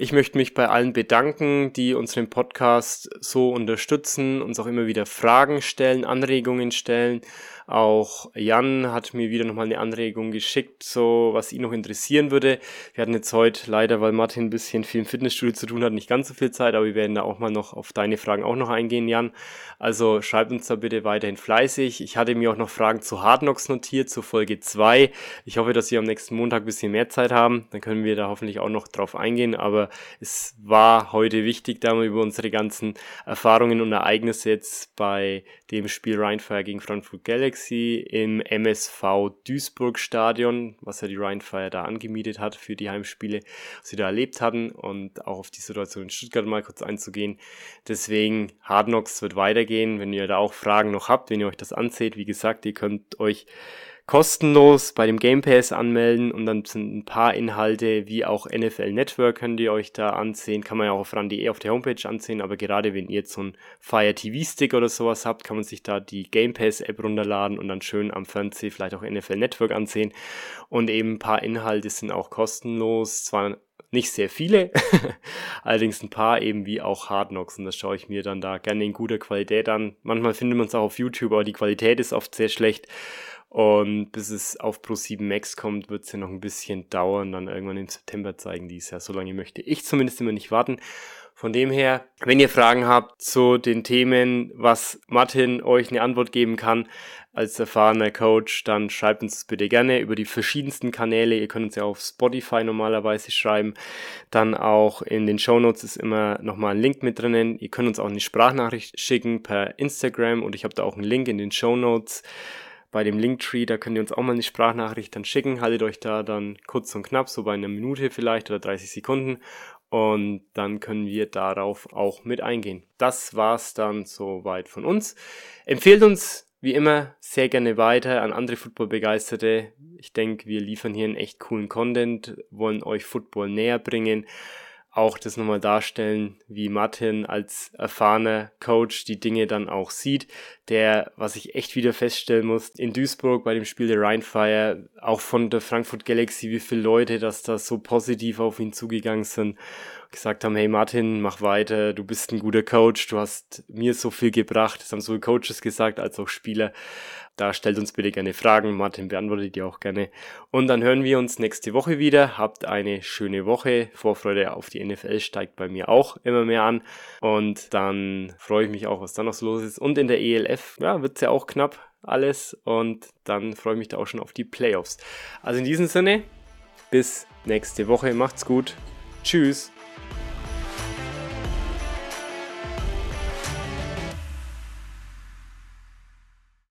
Ich möchte mich bei allen bedanken, die unseren Podcast so unterstützen, uns auch immer wieder Fragen stellen, Anregungen stellen. Auch Jan hat mir wieder nochmal eine Anregung geschickt, so was ihn noch interessieren würde. Wir hatten jetzt heute leider, weil Martin ein bisschen viel im Fitnessstudio zu tun hat, nicht ganz so viel Zeit, aber wir werden da auch mal noch auf deine Fragen auch noch eingehen, Jan. Also schreibt uns da bitte weiterhin fleißig. Ich hatte mir auch noch Fragen zu Hardknocks notiert, zu Folge 2. Ich hoffe, dass wir am nächsten Montag ein bisschen mehr Zeit haben. Dann können wir da hoffentlich auch noch drauf eingehen. Aber es war heute wichtig, da mal über unsere ganzen Erfahrungen und Ereignisse jetzt bei dem Spiel Rheinfire gegen Frankfurt Galaxy im MSV Duisburg Stadion, was ja die Rheinfire da angemietet hat für die Heimspiele, was sie da erlebt hatten und auch auf die Situation in Stuttgart mal kurz einzugehen. Deswegen Hard Knocks wird weitergehen. Wenn ihr da auch Fragen noch habt, wenn ihr euch das anseht, wie gesagt, ihr könnt euch kostenlos bei dem Game Pass anmelden und dann sind ein paar Inhalte wie auch NFL Network könnt ihr euch da ansehen. Kann man ja auch auf ran.de auf der Homepage ansehen, aber gerade wenn ihr jetzt so einen Fire TV Stick oder sowas habt, kann man sich da die Game Pass App runterladen und dann schön am Fernsehen vielleicht auch NFL Network ansehen. Und eben ein paar Inhalte sind auch kostenlos, zwar nicht sehr viele, [laughs] allerdings ein paar eben wie auch Hard Knocks und das schaue ich mir dann da gerne in guter Qualität an. Manchmal findet man es auch auf YouTube, aber die Qualität ist oft sehr schlecht. Und bis es auf Pro 7 Max kommt, wird es ja noch ein bisschen dauern. Dann irgendwann im September zeigen die es ja. So lange möchte ich zumindest immer nicht warten. Von dem her, wenn ihr Fragen habt zu den Themen, was Martin euch eine Antwort geben kann als erfahrener Coach, dann schreibt uns bitte gerne über die verschiedensten Kanäle. Ihr könnt uns ja auf Spotify normalerweise schreiben. Dann auch in den Show Notes ist immer nochmal ein Link mit drinnen. Ihr könnt uns auch eine Sprachnachricht schicken per Instagram und ich habe da auch einen Link in den Show Notes bei dem Linktree, da könnt ihr uns auch mal eine Sprachnachricht dann schicken. Haltet euch da dann kurz und knapp, so bei einer Minute vielleicht oder 30 Sekunden. Und dann können wir darauf auch mit eingehen. Das war's dann soweit von uns. Empfehlt uns wie immer sehr gerne weiter an andere Football-Begeisterte. Ich denke, wir liefern hier einen echt coolen Content, wollen euch Football näher bringen auch das nochmal darstellen, wie Martin als erfahrener Coach die Dinge dann auch sieht. Der, was ich echt wieder feststellen muss, in Duisburg bei dem Spiel der Rheinfire, auch von der Frankfurt Galaxy, wie viele Leute, dass da so positiv auf ihn zugegangen sind gesagt haben, hey Martin, mach weiter, du bist ein guter Coach, du hast mir so viel gebracht, das haben sowohl Coaches gesagt als auch Spieler. Da stellt uns bitte gerne Fragen, Martin beantwortet die auch gerne. Und dann hören wir uns nächste Woche wieder. Habt eine schöne Woche. Vorfreude auf die NFL steigt bei mir auch immer mehr an. Und dann freue ich mich auch, was da noch so los ist. Und in der ELF, ja, wird es ja auch knapp alles. Und dann freue ich mich da auch schon auf die Playoffs. Also in diesem Sinne, bis nächste Woche. Macht's gut. Tschüss.